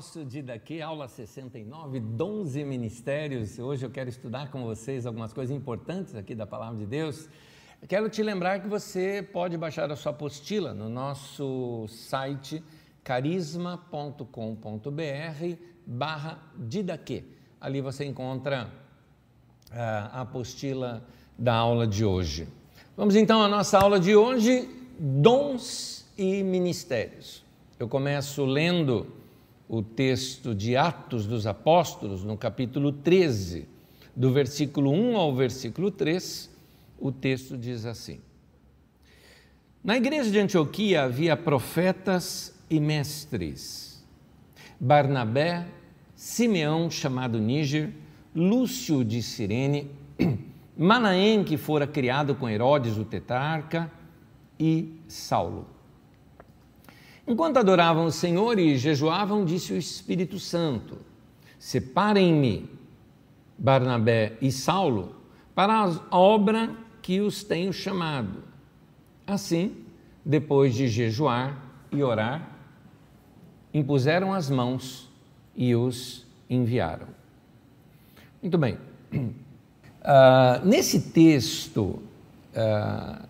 nosso Didaqui, aula 69, Dons e Ministérios. Hoje eu quero estudar com vocês algumas coisas importantes aqui da Palavra de Deus. quero te lembrar que você pode baixar a sua apostila no nosso site carisma.com.br barra Didaque. Ali você encontra ah, a apostila da aula de hoje. Vamos então à nossa aula de hoje, Dons e Ministérios. Eu começo lendo o texto de Atos dos Apóstolos, no capítulo 13, do versículo 1 ao versículo 3, o texto diz assim: Na igreja de Antioquia havia profetas e mestres, Barnabé, Simeão, chamado Níger, Lúcio de Cirene, Manaém, que fora criado com Herodes o tetrarca, e Saulo. Enquanto adoravam o Senhor e jejuavam, disse o Espírito Santo: Separem-me, Barnabé e Saulo, para a obra que os tenho chamado. Assim, depois de jejuar e orar, impuseram as mãos e os enviaram. Muito bem. Uh, nesse texto, uh,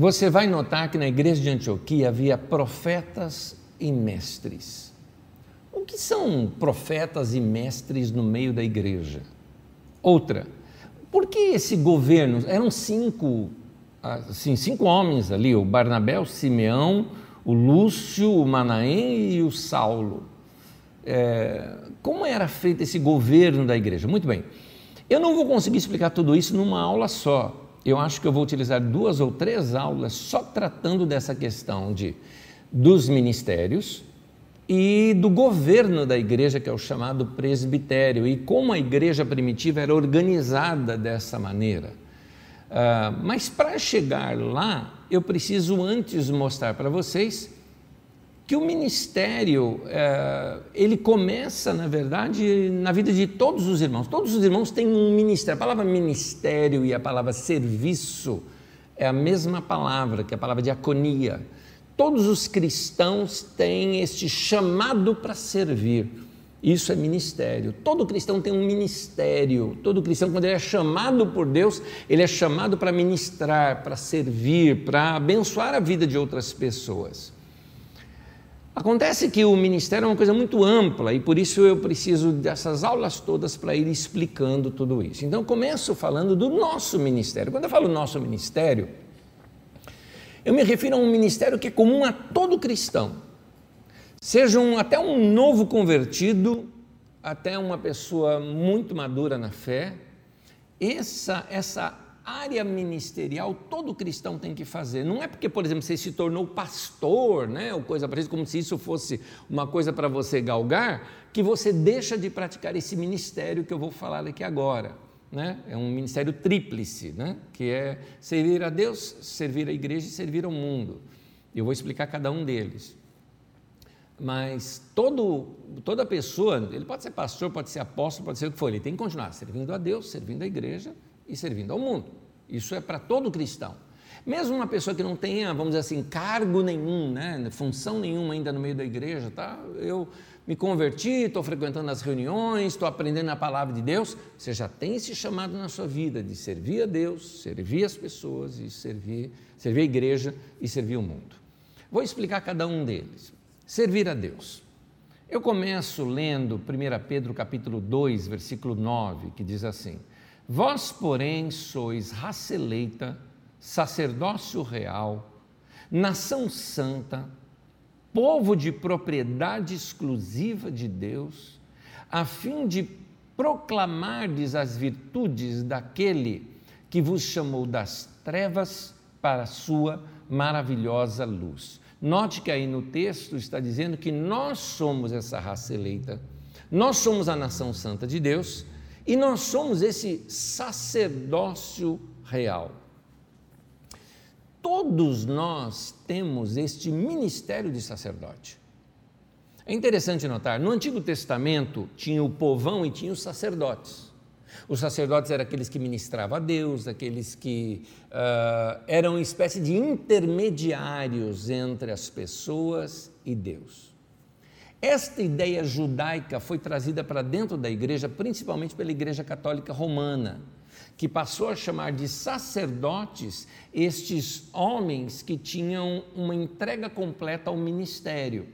você vai notar que na igreja de Antioquia havia profetas e mestres. O que são profetas e mestres no meio da igreja? Outra, por que esse governo? Eram cinco, assim, cinco homens ali: o Barnabé, o Simeão, o Lúcio, o Manaém e o Saulo. É, como era feito esse governo da igreja? Muito bem, eu não vou conseguir explicar tudo isso numa aula só eu acho que eu vou utilizar duas ou três aulas só tratando dessa questão de dos ministérios e do governo da igreja, que é o chamado presbitério, e como a igreja primitiva era organizada dessa maneira. Uh, mas para chegar lá, eu preciso antes mostrar para vocês que o ministério é, ele começa, na verdade, na vida de todos os irmãos. Todos os irmãos têm um ministério. A palavra ministério e a palavra serviço é a mesma palavra que a palavra diaconia. Todos os cristãos têm este chamado para servir. Isso é ministério. Todo cristão tem um ministério. Todo cristão, quando ele é chamado por Deus, ele é chamado para ministrar, para servir, para abençoar a vida de outras pessoas. Acontece que o ministério é uma coisa muito ampla e por isso eu preciso dessas aulas todas para ir explicando tudo isso. Então, começo falando do nosso ministério. Quando eu falo nosso ministério, eu me refiro a um ministério que é comum a todo cristão, seja um, até um novo convertido, até uma pessoa muito madura na fé. Essa, essa área ministerial todo cristão tem que fazer. Não é porque, por exemplo, você se tornou pastor, né, ou coisa parecida, como se isso fosse uma coisa para você galgar, que você deixa de praticar esse ministério que eu vou falar aqui agora. Né? É um ministério tríplice, né? que é servir a Deus, servir a igreja e servir ao mundo. Eu vou explicar cada um deles. Mas todo, toda pessoa, ele pode ser pastor, pode ser apóstolo, pode ser o que for, ele tem que continuar servindo a Deus, servindo a igreja e servindo ao mundo. Isso é para todo cristão. Mesmo uma pessoa que não tenha, vamos dizer assim, cargo nenhum, né, função nenhuma ainda no meio da igreja, tá? Eu me converti, estou frequentando as reuniões, estou aprendendo a palavra de Deus. Você já tem esse chamado na sua vida de servir a Deus, servir as pessoas e servir, servir a igreja e servir o mundo. Vou explicar cada um deles. Servir a Deus. Eu começo lendo 1 Pedro capítulo 2, versículo 9, que diz assim: Vós, porém, sois raça eleita, sacerdócio real, nação santa, povo de propriedade exclusiva de Deus, a fim de proclamardes as virtudes daquele que vos chamou das trevas para a sua maravilhosa luz. Note que aí no texto está dizendo que nós somos essa raça eleita, nós somos a nação santa de Deus e nós somos esse sacerdócio real. Todos nós temos este ministério de sacerdote. É interessante notar, no Antigo Testamento tinha o povão e tinha os sacerdotes. Os sacerdotes eram aqueles que ministravam a Deus, aqueles que uh, eram uma espécie de intermediários entre as pessoas e Deus. Esta ideia judaica foi trazida para dentro da igreja, principalmente pela Igreja Católica Romana, que passou a chamar de sacerdotes estes homens que tinham uma entrega completa ao ministério.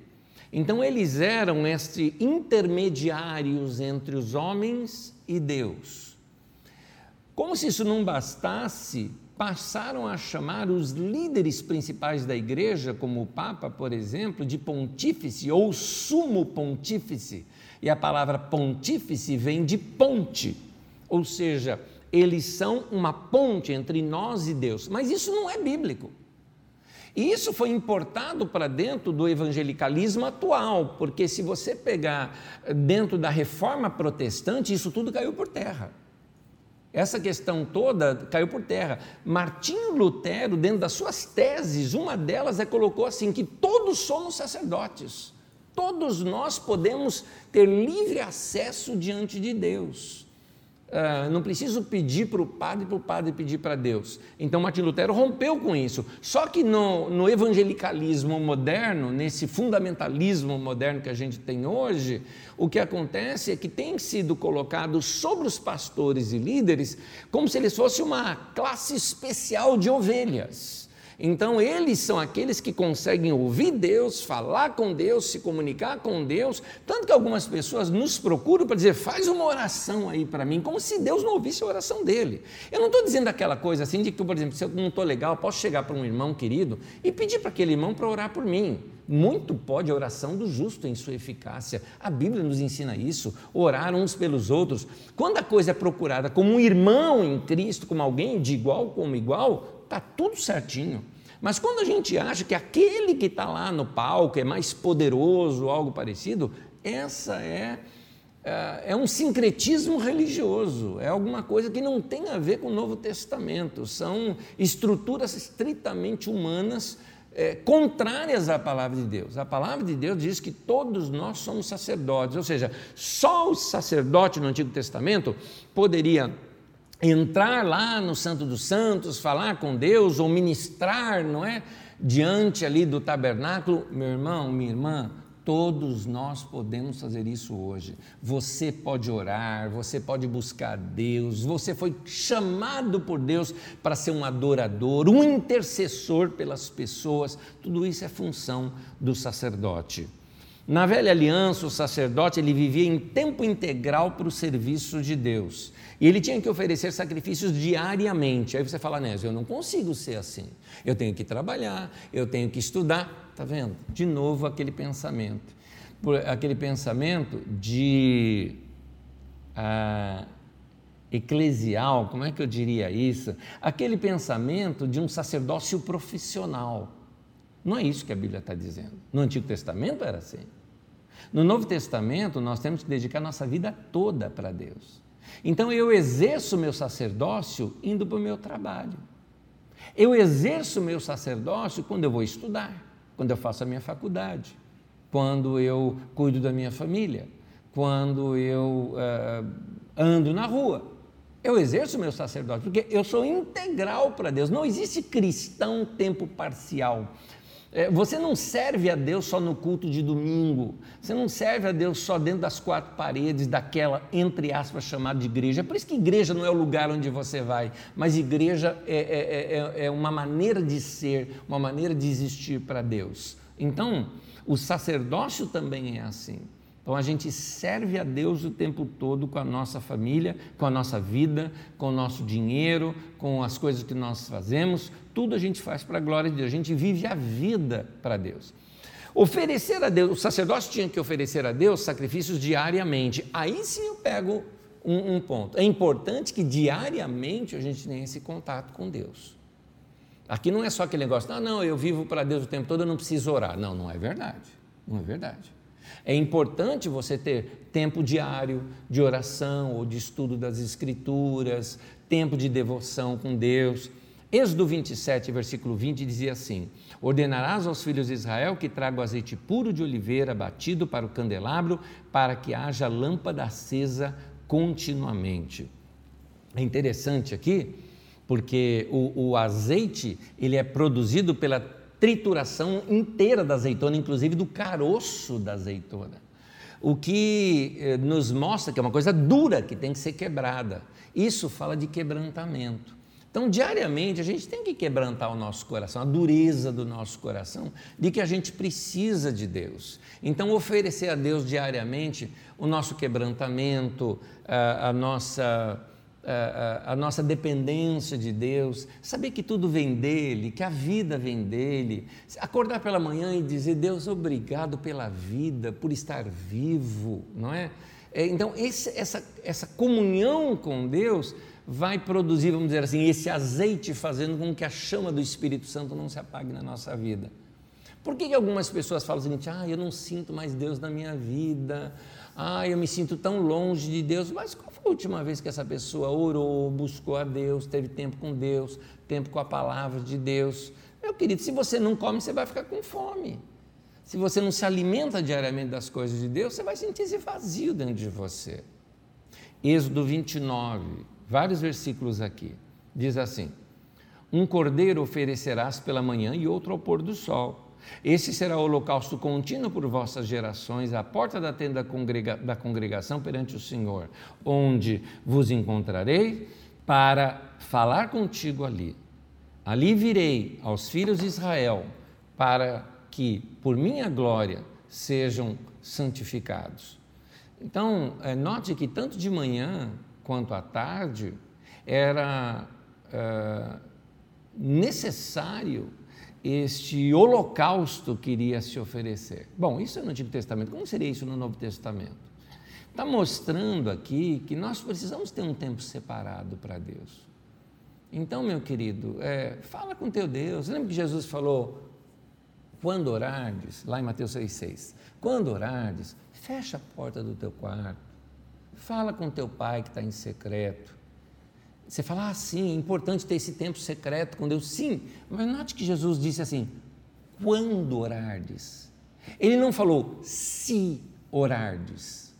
Então, eles eram estes intermediários entre os homens e Deus. Como se isso não bastasse, passaram a chamar os líderes principais da igreja, como o Papa, por exemplo, de pontífice ou sumo pontífice. E a palavra pontífice vem de ponte, ou seja, eles são uma ponte entre nós e Deus. Mas isso não é bíblico. E isso foi importado para dentro do evangelicalismo atual, porque se você pegar dentro da reforma protestante, isso tudo caiu por terra. Essa questão toda caiu por terra. Martinho Lutero, dentro das suas teses, uma delas é colocou assim que todos somos sacerdotes. Todos nós podemos ter livre acesso diante de Deus. Uh, não preciso pedir para o padre, para o padre pedir para Deus. Então Martin Lutero rompeu com isso. Só que no, no, evangelicalismo moderno, nesse fundamentalismo moderno que a gente tem hoje, o que acontece é que tem sido colocado sobre os pastores e líderes como se eles fossem uma classe especial de ovelhas. Então, eles são aqueles que conseguem ouvir Deus, falar com Deus, se comunicar com Deus. Tanto que algumas pessoas nos procuram para dizer, faz uma oração aí para mim, como se Deus não ouvisse a oração dele. Eu não estou dizendo aquela coisa assim de que, por exemplo, se eu não estou legal, posso chegar para um irmão querido e pedir para aquele irmão para orar por mim. Muito pode a oração do justo em sua eficácia. A Bíblia nos ensina isso, orar uns pelos outros. Quando a coisa é procurada como um irmão em Cristo, como alguém de igual como igual, está tudo certinho. Mas quando a gente acha que aquele que está lá no palco é mais poderoso, algo parecido, essa é, é, é um sincretismo religioso, é alguma coisa que não tem a ver com o Novo Testamento, são estruturas estritamente humanas é, contrárias à palavra de Deus. A palavra de Deus diz que todos nós somos sacerdotes, ou seja, só o sacerdote no Antigo Testamento poderia entrar lá no Santo dos Santos, falar com Deus ou ministrar, não é? Diante ali do tabernáculo, meu irmão, minha irmã, todos nós podemos fazer isso hoje. Você pode orar, você pode buscar Deus, você foi chamado por Deus para ser um adorador, um intercessor pelas pessoas. Tudo isso é função do sacerdote. Na velha aliança, o sacerdote ele vivia em tempo integral para o serviço de Deus. E ele tinha que oferecer sacrifícios diariamente. Aí você fala, Nésio, eu não consigo ser assim. Eu tenho que trabalhar, eu tenho que estudar. Está vendo? De novo aquele pensamento. Aquele pensamento de ah, eclesial, como é que eu diria isso? Aquele pensamento de um sacerdócio profissional. Não é isso que a Bíblia está dizendo. No Antigo Testamento era assim. No Novo Testamento, nós temos que dedicar nossa vida toda para Deus. Então eu exerço meu sacerdócio indo para o meu trabalho. Eu exerço meu sacerdócio quando eu vou estudar, quando eu faço a minha faculdade, quando eu cuido da minha família, quando eu uh, ando na rua. Eu exerço meu sacerdócio, porque eu sou integral para Deus. Não existe cristão tempo parcial. É, você não serve a Deus só no culto de domingo, você não serve a Deus só dentro das quatro paredes daquela, entre aspas, chamada de igreja. É por isso que igreja não é o lugar onde você vai, mas igreja é, é, é, é uma maneira de ser, uma maneira de existir para Deus. Então, o sacerdócio também é assim. Então a gente serve a Deus o tempo todo com a nossa família, com a nossa vida, com o nosso dinheiro, com as coisas que nós fazemos, tudo a gente faz para a glória de Deus. A gente vive a vida para Deus. Oferecer a Deus, o sacerdócio tinha que oferecer a Deus sacrifícios diariamente. Aí sim eu pego um, um ponto. É importante que diariamente a gente tenha esse contato com Deus. Aqui não é só aquele negócio, não, não, eu vivo para Deus o tempo todo, eu não preciso orar. Não, não é verdade. Não é verdade. É importante você ter tempo diário de oração ou de estudo das Escrituras, tempo de devoção com Deus. Êxodo 27, versículo 20 dizia assim: Ordenarás aos filhos de Israel que tragam azeite puro de oliveira batido para o candelabro, para que haja lâmpada acesa continuamente. É interessante aqui, porque o, o azeite ele é produzido pela trituração inteira da azeitona, inclusive do caroço da azeitona. O que eh, nos mostra que é uma coisa dura que tem que ser quebrada. Isso fala de quebrantamento. Então, diariamente, a gente tem que quebrantar o nosso coração, a dureza do nosso coração, de que a gente precisa de Deus. Então, oferecer a Deus diariamente o nosso quebrantamento, a, a nossa a, a, nossa dependência de Deus, saber que tudo vem dele, que a vida vem dele, acordar pela manhã e dizer: Deus, obrigado pela vida, por estar vivo, não é? é então, esse, essa, essa comunhão com Deus vai produzir, vamos dizer assim, esse azeite fazendo com que a chama do Espírito Santo não se apague na nossa vida. Por que, que algumas pessoas falam seguinte: ah, eu não sinto mais Deus na minha vida, ah, eu me sinto tão longe de Deus, mas qual foi a última vez que essa pessoa orou, buscou a Deus, teve tempo com Deus, tempo com a palavra de Deus? Meu querido, se você não come, você vai ficar com fome. Se você não se alimenta diariamente das coisas de Deus, você vai sentir esse vazio dentro de você. Êxodo 29, vários versículos aqui, diz assim: Um cordeiro oferecerás pela manhã e outro ao pôr do sol esse será o holocausto contínuo por vossas gerações, à porta da tenda da congregação perante o Senhor, onde vos encontrarei para falar contigo ali. Ali virei aos filhos de Israel, para que, por minha glória, sejam santificados. Então, eh, note que tanto de manhã quanto à tarde era uh, necessário este holocausto que iria se oferecer. Bom, isso é no Antigo Testamento. Como seria isso no Novo Testamento? Está mostrando aqui que nós precisamos ter um tempo separado para Deus. Então, meu querido, é, fala com teu Deus. Lembra que Jesus falou, quando orardes, lá em Mateus 6,6, quando orardes, fecha a porta do teu quarto, fala com teu pai que está em secreto, você fala, ah, sim, é importante ter esse tempo secreto com Deus. Sim, mas note que Jesus disse assim: quando orardes. Ele não falou se orardes,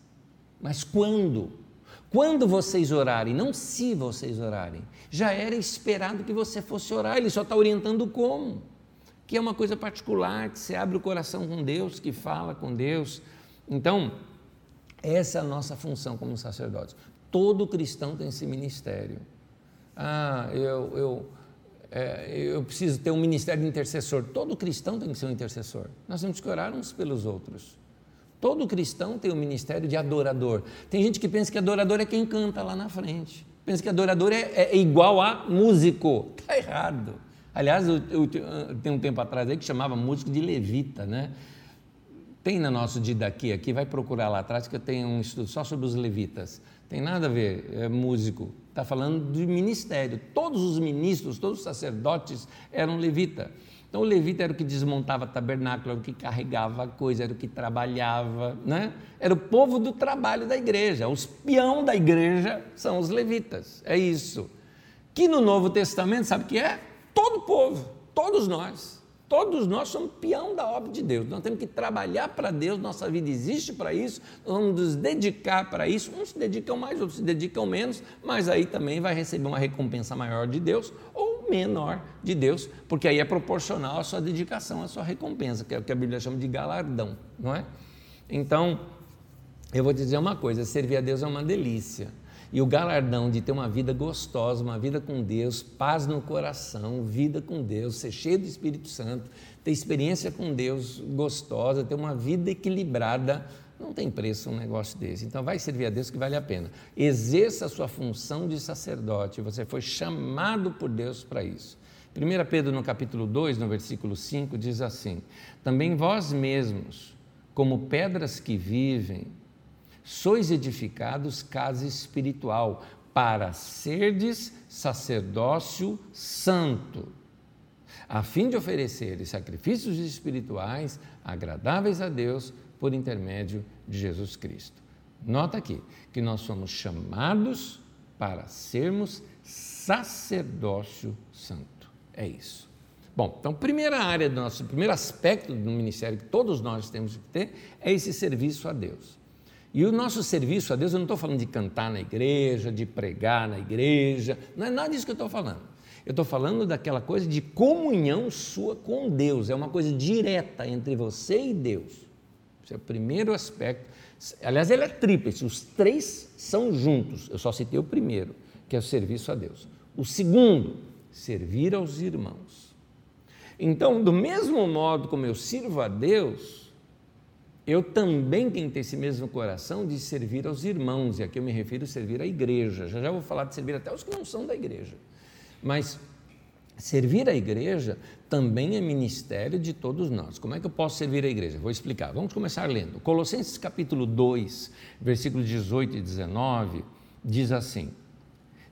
mas quando. Quando vocês orarem, não se vocês orarem. Já era esperado que você fosse orar, ele só está orientando como. Que é uma coisa particular, que você abre o coração com Deus, que fala com Deus. Então, essa é a nossa função como sacerdotes. Todo cristão tem esse ministério ah, eu, eu, é, eu preciso ter um ministério de intercessor. Todo cristão tem que ser um intercessor. Nós temos que orar uns pelos outros. Todo cristão tem um ministério de adorador. Tem gente que pensa que adorador é quem canta lá na frente. Pensa que adorador é, é igual a músico. Está errado. Aliás, eu, eu, tem um tempo atrás aí que chamava músico de levita, né? Tem no nosso daqui aqui, vai procurar lá atrás que eu tenho um estudo só sobre os levitas. Tem nada a ver, é músico. Está falando de ministério. Todos os ministros, todos os sacerdotes eram levita. Então o levita era o que desmontava tabernáculo, era o que carregava coisa, era o que trabalhava, né? Era o povo do trabalho da igreja. Os peão da igreja são os levitas. É isso. Que no Novo Testamento, sabe o que é? Todo povo, todos nós. Todos nós somos peão da obra de Deus. Nós temos que trabalhar para Deus, nossa vida existe para isso, nós vamos nos dedicar para isso. Uns se dedicam mais, outros se dedicam menos, mas aí também vai receber uma recompensa maior de Deus ou menor de Deus, porque aí é proporcional à sua dedicação, à sua recompensa, que é o que a Bíblia chama de galardão, não é? Então, eu vou te dizer uma coisa: servir a Deus é uma delícia. E o galardão de ter uma vida gostosa, uma vida com Deus, paz no coração, vida com Deus, ser cheio do Espírito Santo, ter experiência com Deus gostosa, ter uma vida equilibrada, não tem preço um negócio desse. Então vai servir a Deus que vale a pena. Exerça a sua função de sacerdote, você foi chamado por Deus para isso. 1 Pedro no capítulo 2, no versículo 5, diz assim: Também vós mesmos, como pedras que vivem, sois edificados casa espiritual, para serdes sacerdócio santo, a fim de oferecer sacrifícios espirituais agradáveis a Deus por intermédio de Jesus Cristo. Nota aqui que nós somos chamados para sermos sacerdócio santo. É isso. Bom, então, primeira área do nosso, primeiro aspecto do ministério que todos nós temos que ter é esse serviço a Deus. E o nosso serviço a Deus, eu não estou falando de cantar na igreja, de pregar na igreja, não é nada disso que eu estou falando. Eu estou falando daquela coisa de comunhão sua com Deus. É uma coisa direta entre você e Deus. Esse é o primeiro aspecto. Aliás, ele é tríplice. Os três são juntos. Eu só citei o primeiro, que é o serviço a Deus. O segundo, servir aos irmãos. Então, do mesmo modo como eu sirvo a Deus, eu também tenho que ter esse mesmo coração de servir aos irmãos, e aqui eu me refiro a servir à igreja. Já já vou falar de servir até os que não são da igreja. Mas servir a igreja também é ministério de todos nós. Como é que eu posso servir a igreja? Vou explicar. Vamos começar lendo. Colossenses capítulo 2, versículos 18 e 19, diz assim: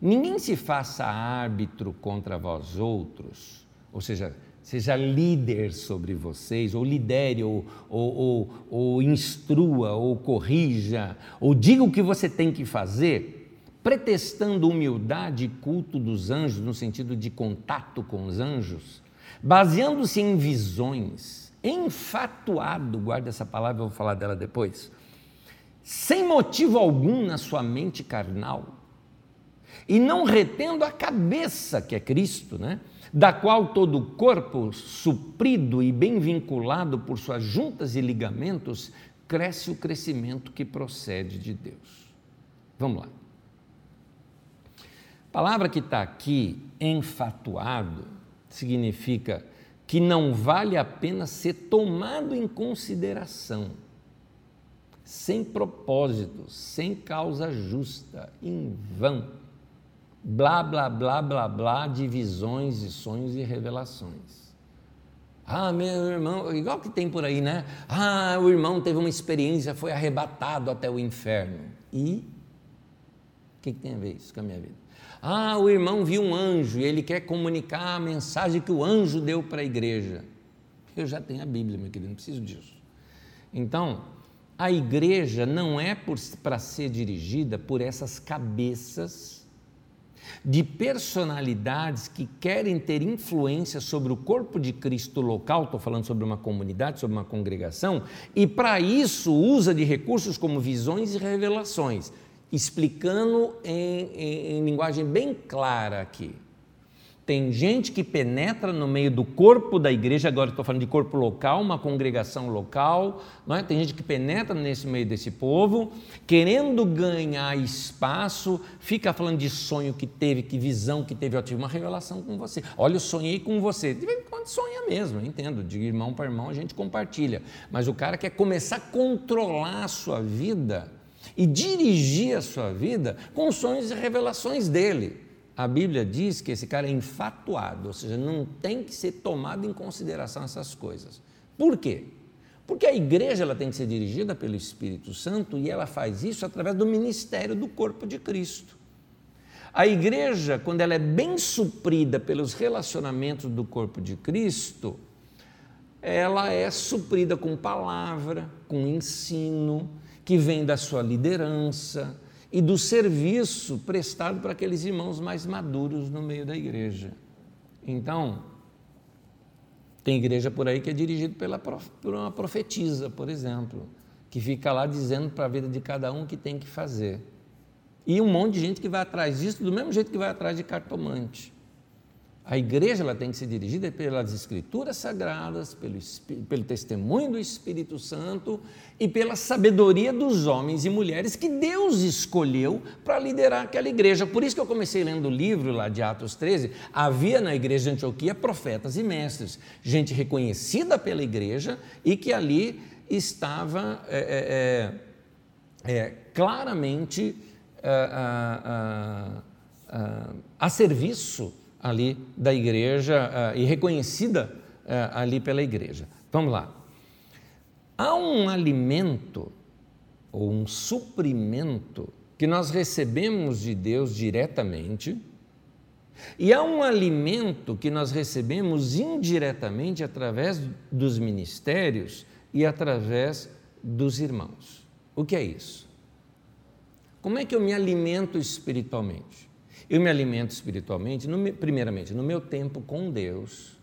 Ninguém se faça árbitro contra vós outros, ou seja, seja líder sobre vocês, ou lidere, ou, ou, ou, ou instrua, ou corrija, ou diga o que você tem que fazer pretextando humildade e culto dos anjos, no sentido de contato com os anjos, baseando-se em visões, enfatuado, guarda essa palavra, eu vou falar dela depois, sem motivo algum na sua mente carnal, e não retendo a cabeça, que é Cristo, né? Da qual todo o corpo, suprido e bem vinculado por suas juntas e ligamentos, cresce o crescimento que procede de Deus. Vamos lá palavra que está aqui, enfatuado, significa que não vale a pena ser tomado em consideração, sem propósito, sem causa justa, em vão. Blá, blá, blá, blá, blá, de visões e sonhos e revelações. Ah, meu irmão, igual que tem por aí, né? Ah, o irmão teve uma experiência, foi arrebatado até o inferno. E o que, que tem a ver isso com a minha vida? Ah, o irmão viu um anjo e ele quer comunicar a mensagem que o anjo deu para a igreja. Eu já tenho a Bíblia, meu querido, não preciso disso. Então, a igreja não é para ser dirigida por essas cabeças de personalidades que querem ter influência sobre o corpo de Cristo local, estou falando sobre uma comunidade, sobre uma congregação, e para isso usa de recursos como visões e revelações explicando em, em, em linguagem bem clara aqui. Tem gente que penetra no meio do corpo da igreja, agora estou falando de corpo local, uma congregação local, não é? tem gente que penetra nesse meio desse povo, querendo ganhar espaço, fica falando de sonho que teve, que visão que teve, eu tive uma revelação com você. Olha, eu sonhei com você. De vez em quando sonha mesmo, entendo, de irmão para irmão a gente compartilha, mas o cara quer começar a controlar a sua vida e dirigir a sua vida com sonhos e revelações dele. A Bíblia diz que esse cara é infatuado, ou seja, não tem que ser tomado em consideração essas coisas. Por quê? Porque a igreja ela tem que ser dirigida pelo Espírito Santo e ela faz isso através do ministério do corpo de Cristo. A igreja, quando ela é bem suprida pelos relacionamentos do corpo de Cristo, ela é suprida com palavra, com ensino, que vem da sua liderança e do serviço prestado para aqueles irmãos mais maduros no meio da igreja. Então, tem igreja por aí que é dirigida pela, por uma profetisa, por exemplo, que fica lá dizendo para a vida de cada um o que tem que fazer. E um monte de gente que vai atrás disso, do mesmo jeito que vai atrás de cartomante. A igreja ela tem que ser dirigida pelas escrituras sagradas, pelo, pelo testemunho do Espírito Santo e pela sabedoria dos homens e mulheres que Deus escolheu para liderar aquela igreja. Por isso que eu comecei lendo o livro lá de Atos 13. Havia na igreja de Antioquia profetas e mestres, gente reconhecida pela igreja e que ali estava é, é, é, é claramente é, a serviço ali da igreja uh, e reconhecida uh, ali pela igreja. Vamos lá. Há um alimento ou um suprimento que nós recebemos de Deus diretamente, e há um alimento que nós recebemos indiretamente através dos ministérios e através dos irmãos. O que é isso? Como é que eu me alimento espiritualmente? Eu me alimento espiritualmente, no, primeiramente, no meu tempo com Deus,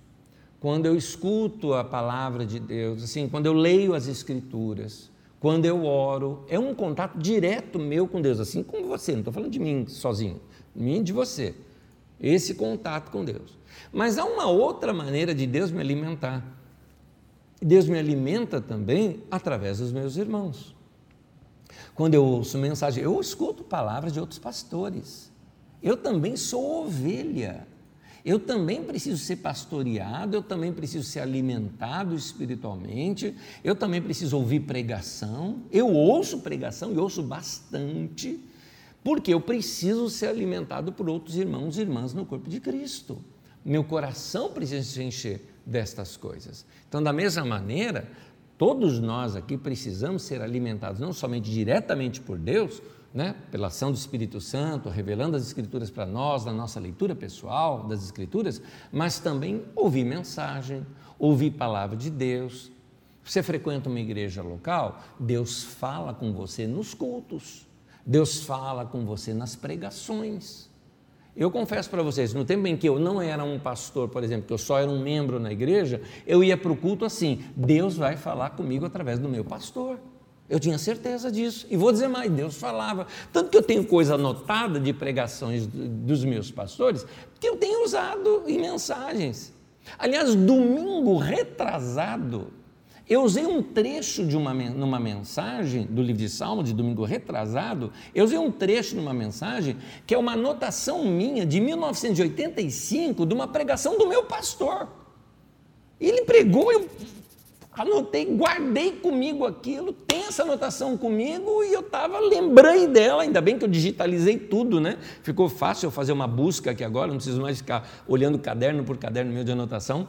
quando eu escuto a palavra de Deus, assim, quando eu leio as Escrituras, quando eu oro, é um contato direto meu com Deus, assim como você, não estou falando de mim sozinho, mim de você. esse contato com Deus. Mas há uma outra maneira de Deus me alimentar. Deus me alimenta também através dos meus irmãos. Quando eu ouço mensagem, eu escuto palavras de outros pastores. Eu também sou ovelha. Eu também preciso ser pastoreado, eu também preciso ser alimentado espiritualmente, eu também preciso ouvir pregação. Eu ouço pregação e ouço bastante, porque eu preciso ser alimentado por outros irmãos e irmãs no corpo de Cristo. Meu coração precisa se encher destas coisas. Então, da mesma maneira, todos nós aqui precisamos ser alimentados não somente diretamente por Deus, né, pela ação do Espírito Santo, revelando as Escrituras para nós, na nossa leitura pessoal das Escrituras, mas também ouvir mensagem, ouvir palavra de Deus. Você frequenta uma igreja local, Deus fala com você nos cultos, Deus fala com você nas pregações. Eu confesso para vocês, no tempo em que eu não era um pastor, por exemplo, que eu só era um membro na igreja, eu ia para o culto assim: Deus vai falar comigo através do meu pastor. Eu tinha certeza disso. E vou dizer mais: Deus falava. Tanto que eu tenho coisa anotada de pregações dos meus pastores, que eu tenho usado em mensagens. Aliás, domingo retrasado, eu usei um trecho de uma numa mensagem do livro de Salmo, de domingo retrasado, eu usei um trecho numa mensagem que é uma anotação minha de 1985 de uma pregação do meu pastor. Ele pregou, eu anotei, guardei comigo aquilo, tem essa anotação comigo e eu estava lembrando dela, ainda bem que eu digitalizei tudo, né? Ficou fácil eu fazer uma busca aqui agora, não preciso mais ficar olhando caderno por caderno meu de anotação,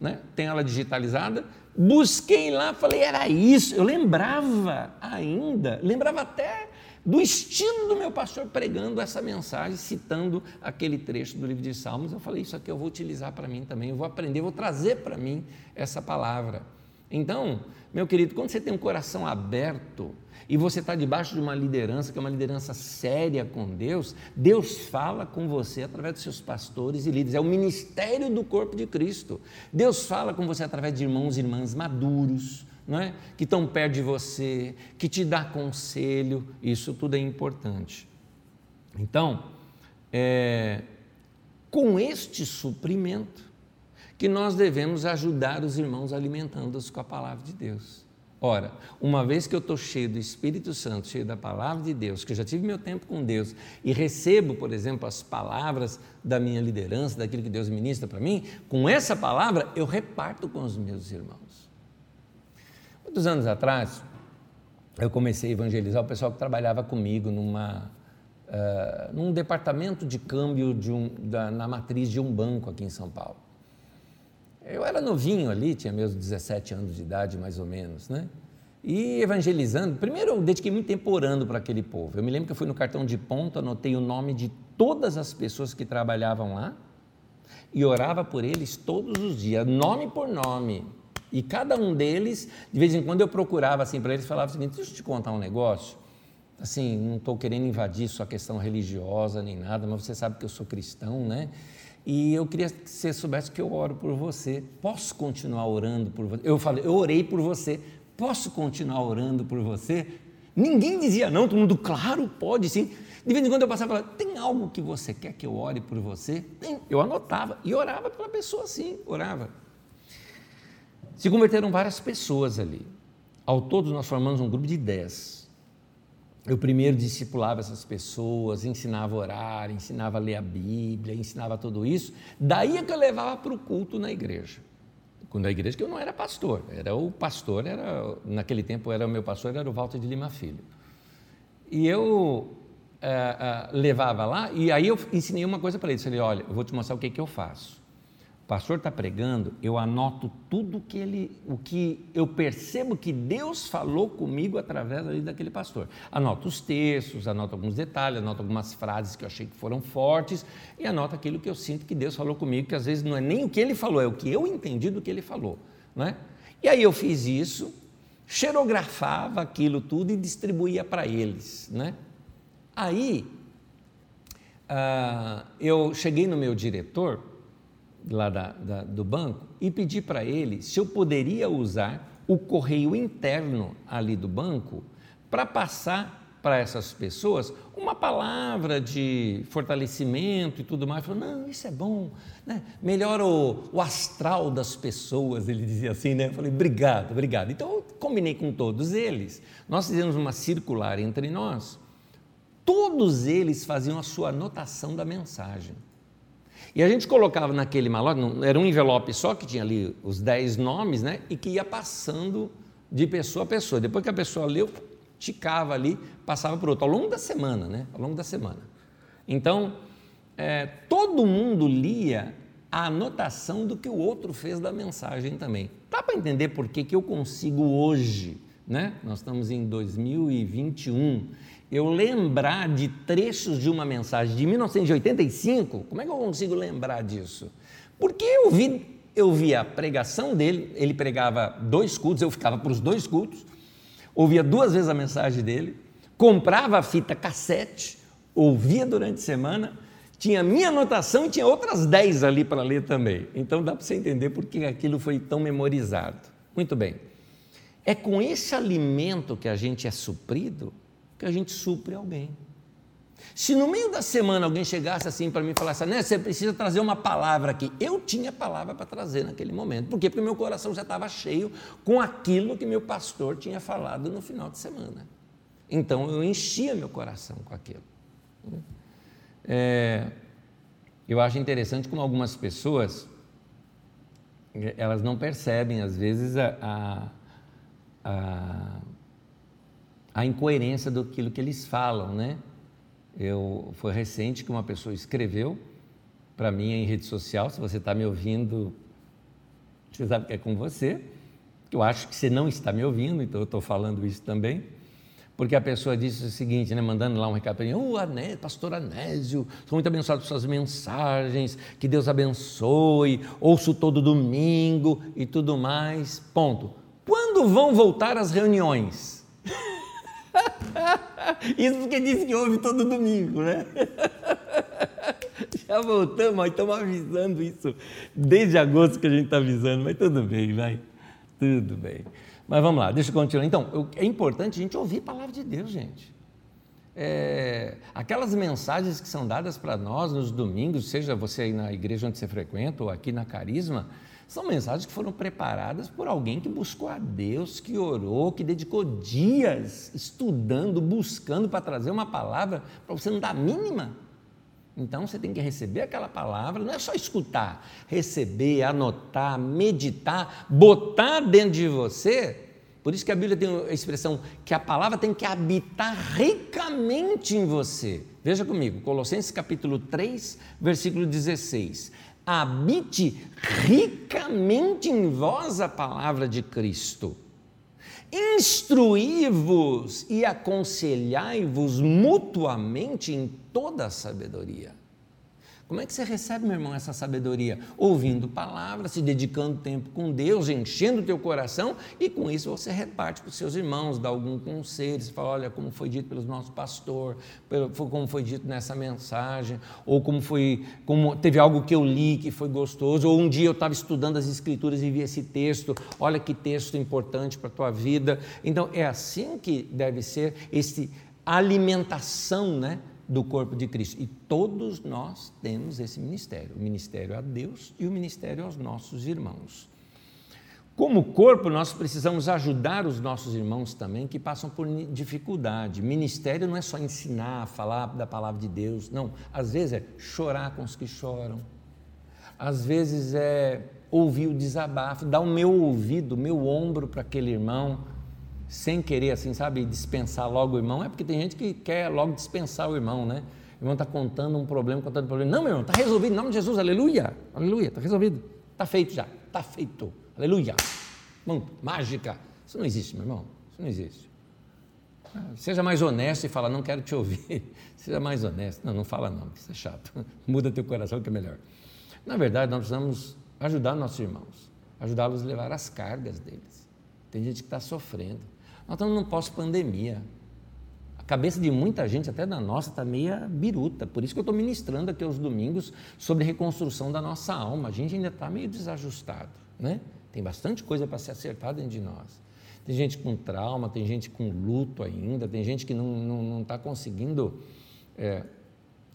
né? Tem ela digitalizada. Busquei lá, falei, era isso. Eu lembrava ainda, lembrava até do estilo do meu pastor pregando essa mensagem, citando aquele trecho do livro de Salmos. Eu falei, isso aqui eu vou utilizar para mim também, eu vou aprender, eu vou trazer para mim essa palavra. Então, meu querido, quando você tem um coração aberto e você está debaixo de uma liderança, que é uma liderança séria com Deus, Deus fala com você através dos seus pastores e líderes. É o ministério do corpo de Cristo. Deus fala com você através de irmãos e irmãs maduros, não é? que estão perto de você, que te dá conselho. Isso tudo é importante. Então, é, com este suprimento, que nós devemos ajudar os irmãos alimentando-os com a palavra de Deus. Ora, uma vez que eu estou cheio do Espírito Santo, cheio da palavra de Deus, que eu já tive meu tempo com Deus e recebo, por exemplo, as palavras da minha liderança, daquilo que Deus ministra para mim, com essa palavra eu reparto com os meus irmãos. Muitos anos atrás, eu comecei a evangelizar o pessoal que trabalhava comigo numa, uh, num departamento de câmbio de um, da, na matriz de um banco aqui em São Paulo. Eu era novinho ali, tinha meus 17 anos de idade, mais ou menos, né? E evangelizando, primeiro eu dediquei muito tempo orando para aquele povo. Eu me lembro que eu fui no cartão de ponto, anotei o nome de todas as pessoas que trabalhavam lá e orava por eles todos os dias, nome por nome. E cada um deles, de vez em quando eu procurava assim para eles, falava o seguinte: deixa eu te contar um negócio. Assim, não estou querendo invadir sua questão religiosa nem nada, mas você sabe que eu sou cristão, né? E eu queria que você soubesse que eu oro por você. Posso continuar orando por você? Eu falei, eu orei por você. Posso continuar orando por você? Ninguém dizia não, todo mundo, claro, pode sim. De vez em quando eu passava e falava, tem algo que você quer que eu ore por você? Tem. Eu anotava e orava pela pessoa assim, orava. Se converteram várias pessoas ali. Ao todo nós formamos um grupo de dez eu primeiro discipulava essas pessoas, ensinava a orar, ensinava a ler a Bíblia, ensinava tudo isso. Daí é que eu levava para o culto na igreja. Quando a igreja que eu não era pastor, era o pastor, era naquele tempo era o meu pastor, era o Walter de Lima Filho. E eu é, é, levava lá e aí eu ensinei uma coisa para ele. Eu falei, olha, eu vou te mostrar o que, que eu faço. O pastor está pregando, eu anoto tudo que ele, o que eu percebo que Deus falou comigo através ali daquele pastor. Anoto os textos, anoto alguns detalhes, anoto algumas frases que eu achei que foram fortes e anoto aquilo que eu sinto que Deus falou comigo, que às vezes não é nem o que ele falou, é o que eu entendi do que ele falou, né? E aí eu fiz isso, xerografava aquilo tudo e distribuía para eles, né? Aí uh, eu cheguei no meu diretor lá da, da, do banco e pedi para ele se eu poderia usar o correio interno ali do banco para passar para essas pessoas uma palavra de fortalecimento e tudo mais. Falou, não, isso é bom, né? melhora o, o, astral das pessoas, ele dizia assim, né? Eu falei, obrigado, obrigado. Então eu combinei com todos eles. Nós fizemos uma circular entre nós. Todos eles faziam a sua anotação da mensagem. E a gente colocava naquele malote, era um envelope só que tinha ali os dez nomes, né? E que ia passando de pessoa a pessoa. Depois que a pessoa leu, ticava ali, passava para outro, ao longo da semana, né? Ao longo da semana. Então, é, todo mundo lia a anotação do que o outro fez da mensagem também. Dá para entender por que, que eu consigo hoje, né? Nós estamos em 2021 eu lembrar de trechos de uma mensagem de 1985, como é que eu consigo lembrar disso? Porque eu vi, eu vi a pregação dele, ele pregava dois cultos, eu ficava para os dois cultos, ouvia duas vezes a mensagem dele, comprava a fita cassete, ouvia durante a semana, tinha minha anotação e tinha outras dez ali para ler também. Então dá para você entender por que aquilo foi tão memorizado. Muito bem. É com esse alimento que a gente é suprido que a gente supre alguém. Se no meio da semana alguém chegasse assim para mim e falasse, né, você precisa trazer uma palavra aqui, eu tinha palavra para trazer naquele momento. Por quê? Porque meu coração já estava cheio com aquilo que meu pastor tinha falado no final de semana. Então eu enchia meu coração com aquilo. É, eu acho interessante como algumas pessoas elas não percebem às vezes a, a, a a incoerência daquilo que eles falam, né? Eu, foi recente que uma pessoa escreveu para mim em rede social, se você está me ouvindo, você sabe que é com você, eu acho que você não está me ouvindo, então eu estou falando isso também, porque a pessoa disse o seguinte, né, mandando lá um recado para mim, oh, Anésio, pastor Anésio, sou muito abençoado por suas mensagens, que Deus abençoe, ouço todo domingo e tudo mais, ponto. Quando vão voltar as reuniões? Isso porque disse que ouve todo domingo, né? Já voltamos, mas estamos avisando isso desde agosto que a gente está avisando, mas tudo bem, vai. Tudo bem. Mas vamos lá, deixa eu continuar. Então, é importante a gente ouvir a palavra de Deus, gente. É, aquelas mensagens que são dadas para nós nos domingos, seja você aí na igreja onde você frequenta ou aqui na Carisma, são mensagens que foram preparadas por alguém que buscou a Deus, que orou, que dedicou dias estudando, buscando para trazer uma palavra para você não dar a mínima. Então você tem que receber aquela palavra, não é só escutar, receber, anotar, meditar, botar dentro de você. Por isso que a Bíblia tem a expressão que a palavra tem que habitar ricamente em você. Veja comigo, Colossenses capítulo 3, versículo 16 habite ricamente em vós a palavra de Cristo. Instruí-vos e aconselhai-vos mutuamente em toda a sabedoria como é que você recebe, meu irmão, essa sabedoria? Ouvindo palavras, se dedicando tempo com Deus, enchendo o teu coração e com isso você reparte para os seus irmãos, dá algum conselho, você fala, olha, como foi dito pelo nosso pastor, como foi dito nessa mensagem, ou como foi, como teve algo que eu li que foi gostoso, ou um dia eu estava estudando as escrituras e vi esse texto, olha que texto importante para a tua vida. Então é assim que deve ser esse alimentação, né? Do corpo de Cristo. E todos nós temos esse ministério: o ministério a Deus e o ministério aos nossos irmãos. Como corpo, nós precisamos ajudar os nossos irmãos também que passam por dificuldade. Ministério não é só ensinar, falar da palavra de Deus, não. Às vezes é chorar com os que choram, às vezes é ouvir o desabafo, dar o meu ouvido, o meu ombro para aquele irmão sem querer, assim, sabe, dispensar logo o irmão, é porque tem gente que quer logo dispensar o irmão, né? O irmão está contando um problema, contando um problema. Não, meu irmão, está resolvido, em nome de Jesus, aleluia, aleluia, está resolvido, está feito já, está feito, aleluia. Bom, mágica. Isso não existe, meu irmão, isso não existe. Seja mais honesto e fala, não quero te ouvir. Seja mais honesto. Não, não fala não, isso é chato. Muda teu coração que é melhor. Na verdade, nós precisamos ajudar nossos irmãos, ajudá-los a levar as cargas deles. Tem gente que está sofrendo. Nós estamos num pós-pandemia. A cabeça de muita gente, até da nossa, está meia biruta. Por isso que eu estou ministrando aqui aos domingos sobre reconstrução da nossa alma. A gente ainda está meio desajustado, né? Tem bastante coisa para se acertar dentro de nós. Tem gente com trauma, tem gente com luto ainda, tem gente que não está conseguindo é,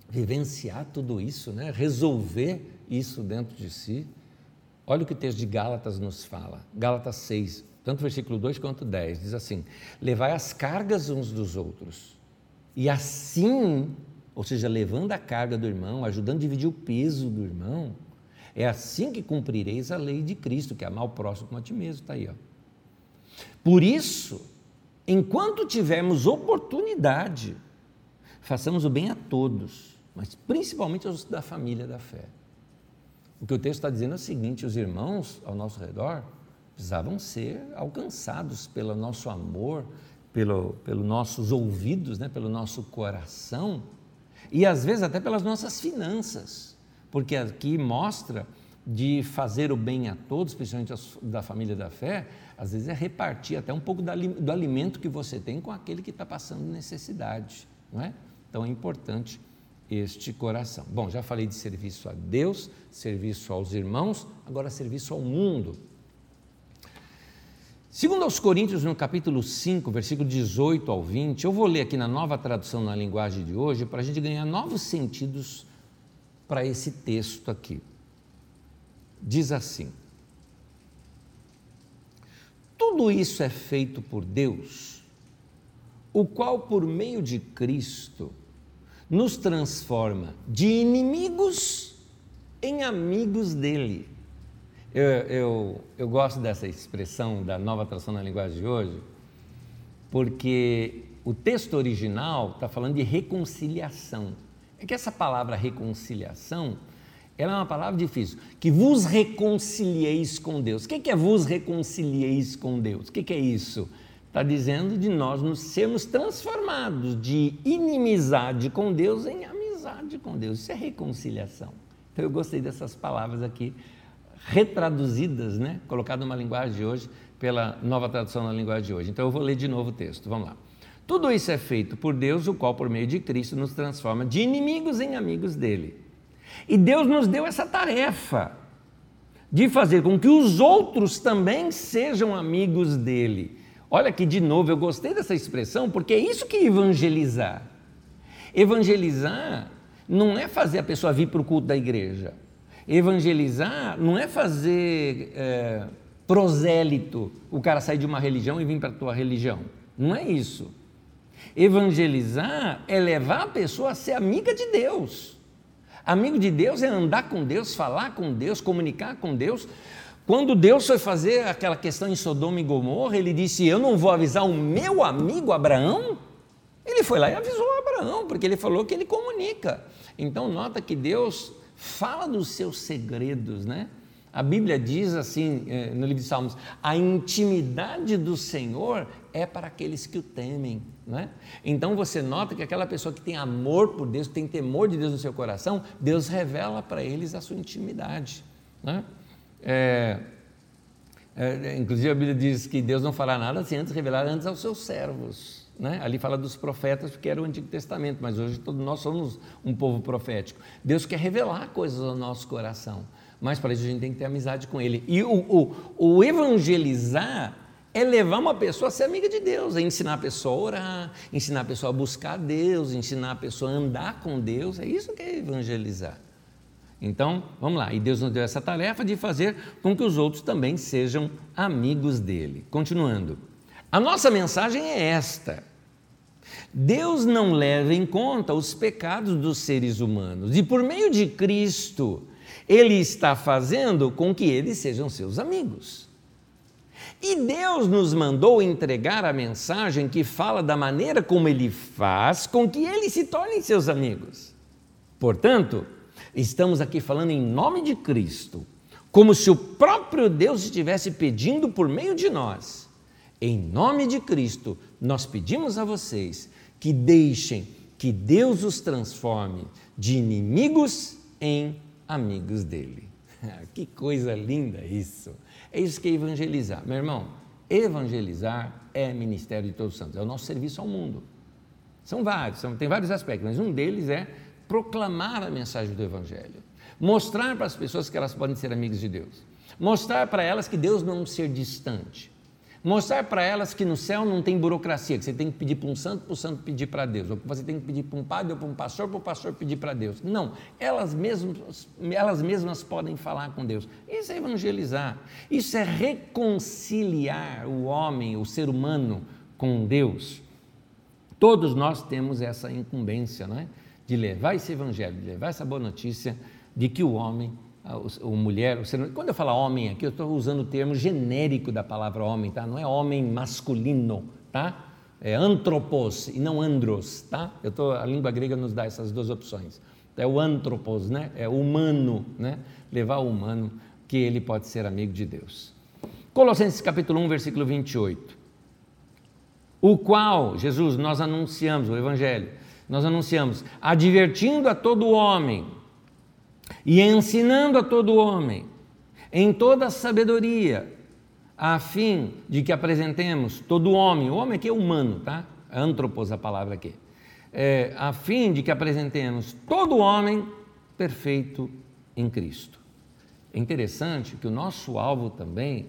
vivenciar tudo isso, né? resolver isso dentro de si. Olha o que o texto de Gálatas nos fala, Gálatas 6, tanto versículo 2 quanto 10, diz assim: Levai as cargas uns dos outros, e assim, ou seja, levando a carga do irmão, ajudando a dividir o peso do irmão, é assim que cumprireis a lei de Cristo, que é amar o próximo como a ti mesmo, está aí, ó. Por isso, enquanto tivermos oportunidade, façamos o bem a todos, mas principalmente aos da família da fé. O que o texto está dizendo é o seguinte: os irmãos ao nosso redor precisavam ser alcançados pelo nosso amor, pelo, pelos nossos ouvidos, né, pelo nosso coração e às vezes até pelas nossas finanças, porque aqui mostra de fazer o bem a todos, especialmente da família da fé, às vezes é repartir até um pouco do alimento que você tem com aquele que está passando necessidade, não é? Então é importante este coração. Bom, já falei de serviço a Deus, serviço aos irmãos, agora serviço ao mundo. Segundo aos Coríntios, no capítulo 5, versículo 18 ao 20, eu vou ler aqui na nova tradução na linguagem de hoje, para a gente ganhar novos sentidos para esse texto aqui. Diz assim: Tudo isso é feito por Deus, o qual, por meio de Cristo, nos transforma de inimigos em amigos dele. Eu, eu, eu gosto dessa expressão da nova tradução na linguagem de hoje, porque o texto original está falando de reconciliação. É que essa palavra reconciliação, ela é uma palavra difícil. Que vos reconcilieis com Deus. O que é vos reconcilieis com Deus? O que é isso? Está dizendo de nós nos sermos transformados de inimizade com Deus em amizade com Deus. Isso é reconciliação. Então eu gostei dessas palavras aqui, retraduzidas, né? Colocado numa linguagem de hoje, pela nova tradução na linguagem de hoje. Então eu vou ler de novo o texto. Vamos lá. Tudo isso é feito por Deus, o qual, por meio de Cristo, nos transforma de inimigos em amigos dele. E Deus nos deu essa tarefa de fazer com que os outros também sejam amigos dele. Olha aqui de novo, eu gostei dessa expressão porque é isso que é evangelizar. Evangelizar não é fazer a pessoa vir para o culto da igreja. Evangelizar não é fazer é, prosélito, o cara sair de uma religião e vir para a tua religião. Não é isso. Evangelizar é levar a pessoa a ser amiga de Deus. Amigo de Deus é andar com Deus, falar com Deus, comunicar com Deus, quando Deus foi fazer aquela questão em Sodoma e Gomorra, ele disse: Eu não vou avisar o meu amigo Abraão? Ele foi lá e avisou Abraão, porque ele falou que ele comunica. Então, nota que Deus fala dos seus segredos, né? A Bíblia diz assim, eh, no livro de Salmos: a intimidade do Senhor é para aqueles que o temem. Né? Então você nota que aquela pessoa que tem amor por Deus, tem temor de Deus no seu coração, Deus revela para eles a sua intimidade. Né? É, é, inclusive a Bíblia diz que Deus não fará nada sem antes revelar antes aos seus servos. Né? Ali fala dos profetas, porque era o Antigo Testamento, mas hoje todos nós somos um povo profético. Deus quer revelar coisas ao nosso coração, mas para isso a gente tem que ter amizade com Ele. E o, o, o evangelizar é levar uma pessoa a ser amiga de Deus, é ensinar a pessoa a orar, ensinar a pessoa a buscar Deus, ensinar a pessoa a andar com Deus. É isso que é evangelizar. Então, vamos lá. E Deus nos deu essa tarefa de fazer com que os outros também sejam amigos dele. Continuando. A nossa mensagem é esta: Deus não leva em conta os pecados dos seres humanos e, por meio de Cristo, Ele está fazendo com que eles sejam seus amigos. E Deus nos mandou entregar a mensagem que fala da maneira como Ele faz com que eles se tornem seus amigos. Portanto, Estamos aqui falando em nome de Cristo, como se o próprio Deus estivesse pedindo por meio de nós. Em nome de Cristo, nós pedimos a vocês que deixem que Deus os transforme de inimigos em amigos dele. que coisa linda isso! É isso que é evangelizar. Meu irmão, evangelizar é ministério de todos os santos, é o nosso serviço ao mundo. São vários, são, tem vários aspectos, mas um deles é proclamar a mensagem do Evangelho, mostrar para as pessoas que elas podem ser amigas de Deus, mostrar para elas que Deus não é um ser distante, Mostrar para elas que no céu não tem burocracia, que você tem que pedir para um santo, para o santo pedir para Deus, ou que você tem que pedir para um padre ou para um pastor, para o pastor pedir para Deus. Não, elas mesmas, elas mesmas podem falar com Deus. Isso é evangelizar. Isso é reconciliar o homem, o ser humano, com Deus. Todos nós temos essa incumbência, não é? De levar esse evangelho, de levar essa boa notícia de que o homem o, mulher, o ser, quando eu falo homem aqui, eu estou usando o termo genérico da palavra homem, tá? Não é homem masculino, tá? É antropos e não andros, tá? Eu tô, a língua grega nos dá essas duas opções. É o antropos, né? É humano, né? Levar o humano que ele pode ser amigo de Deus. Colossenses capítulo 1, versículo 28. O qual, Jesus, nós anunciamos, o Evangelho, nós anunciamos, advertindo a todo homem e ensinando a todo homem em toda sabedoria, a fim de que apresentemos todo homem, o homem aqui é humano, tá? Antropos a palavra aqui. É, a fim de que apresentemos todo homem perfeito em Cristo. É interessante que o nosso alvo também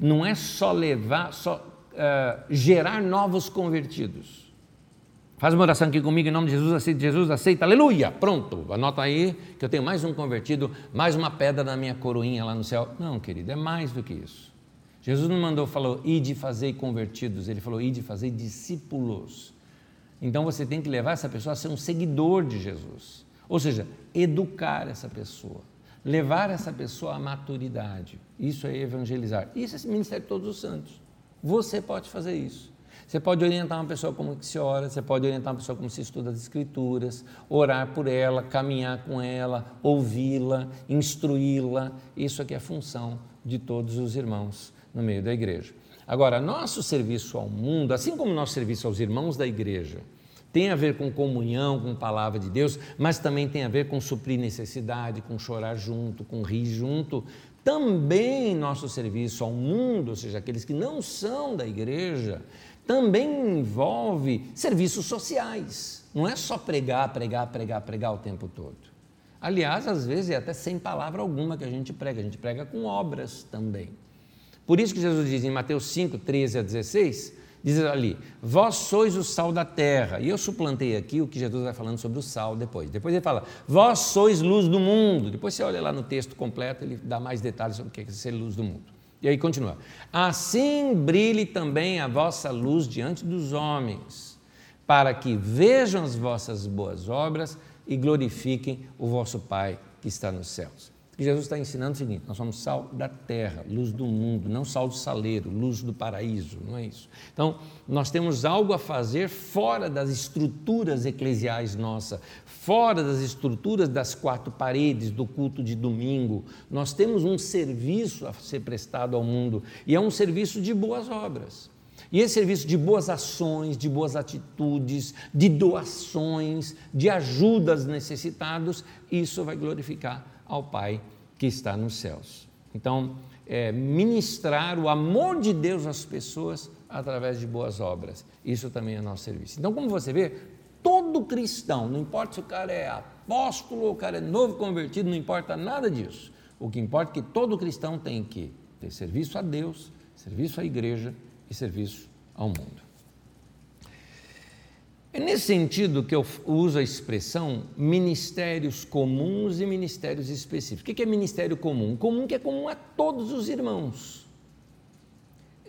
não é só levar, só uh, gerar novos convertidos Faz uma oração aqui comigo em nome de Jesus, aceita, Jesus aceita, aleluia, pronto, anota aí que eu tenho mais um convertido, mais uma pedra na minha coroinha lá no céu. Não, querido, é mais do que isso. Jesus não mandou, falou, ide fazer convertidos, ele falou, ide fazer discípulos. Então você tem que levar essa pessoa a ser um seguidor de Jesus, ou seja, educar essa pessoa, levar essa pessoa à maturidade. Isso é evangelizar. Isso é ministério de todos os santos. Você pode fazer isso. Você pode orientar uma pessoa como se ora, você pode orientar uma pessoa como se estuda as escrituras, orar por ela, caminhar com ela, ouvi-la, instruí-la. Isso aqui é a função de todos os irmãos no meio da igreja. Agora, nosso serviço ao mundo, assim como nosso serviço aos irmãos da igreja, tem a ver com comunhão, com palavra de Deus, mas também tem a ver com suprir necessidade, com chorar junto, com rir junto. Também nosso serviço ao mundo, ou seja, aqueles que não são da igreja, também envolve serviços sociais. Não é só pregar, pregar, pregar, pregar o tempo todo. Aliás, às vezes é até sem palavra alguma que a gente prega, a gente prega com obras também. Por isso que Jesus diz em Mateus 5, 13 a 16, diz ali: Vós sois o sal da terra. E eu suplantei aqui o que Jesus vai falando sobre o sal depois. Depois ele fala: Vós sois luz do mundo. Depois você olha lá no texto completo, ele dá mais detalhes sobre o que é ser luz do mundo. E aí continua: Assim brilhe também a vossa luz diante dos homens, para que vejam as vossas boas obras e glorifiquem o vosso Pai que está nos céus. E Jesus está ensinando o seguinte: nós somos sal da terra, luz do mundo, não sal do saleiro, luz do paraíso, não é isso. Então, nós temos algo a fazer fora das estruturas eclesiais nossa, fora das estruturas das quatro paredes do culto de domingo. Nós temos um serviço a ser prestado ao mundo e é um serviço de boas obras. E esse serviço de boas ações, de boas atitudes, de doações, de ajuda aos necessitados, isso vai glorificar ao Pai que está nos céus. Então, é, ministrar o amor de Deus às pessoas através de boas obras. Isso também é nosso serviço. Então, como você vê, todo cristão, não importa se o cara é apóstolo o cara é novo convertido, não importa nada disso. O que importa é que todo cristão tem que ter serviço a Deus, serviço à igreja e serviço ao mundo. É nesse sentido que eu uso a expressão ministérios comuns e ministérios específicos. O que é ministério comum? Comum que é comum a todos os irmãos.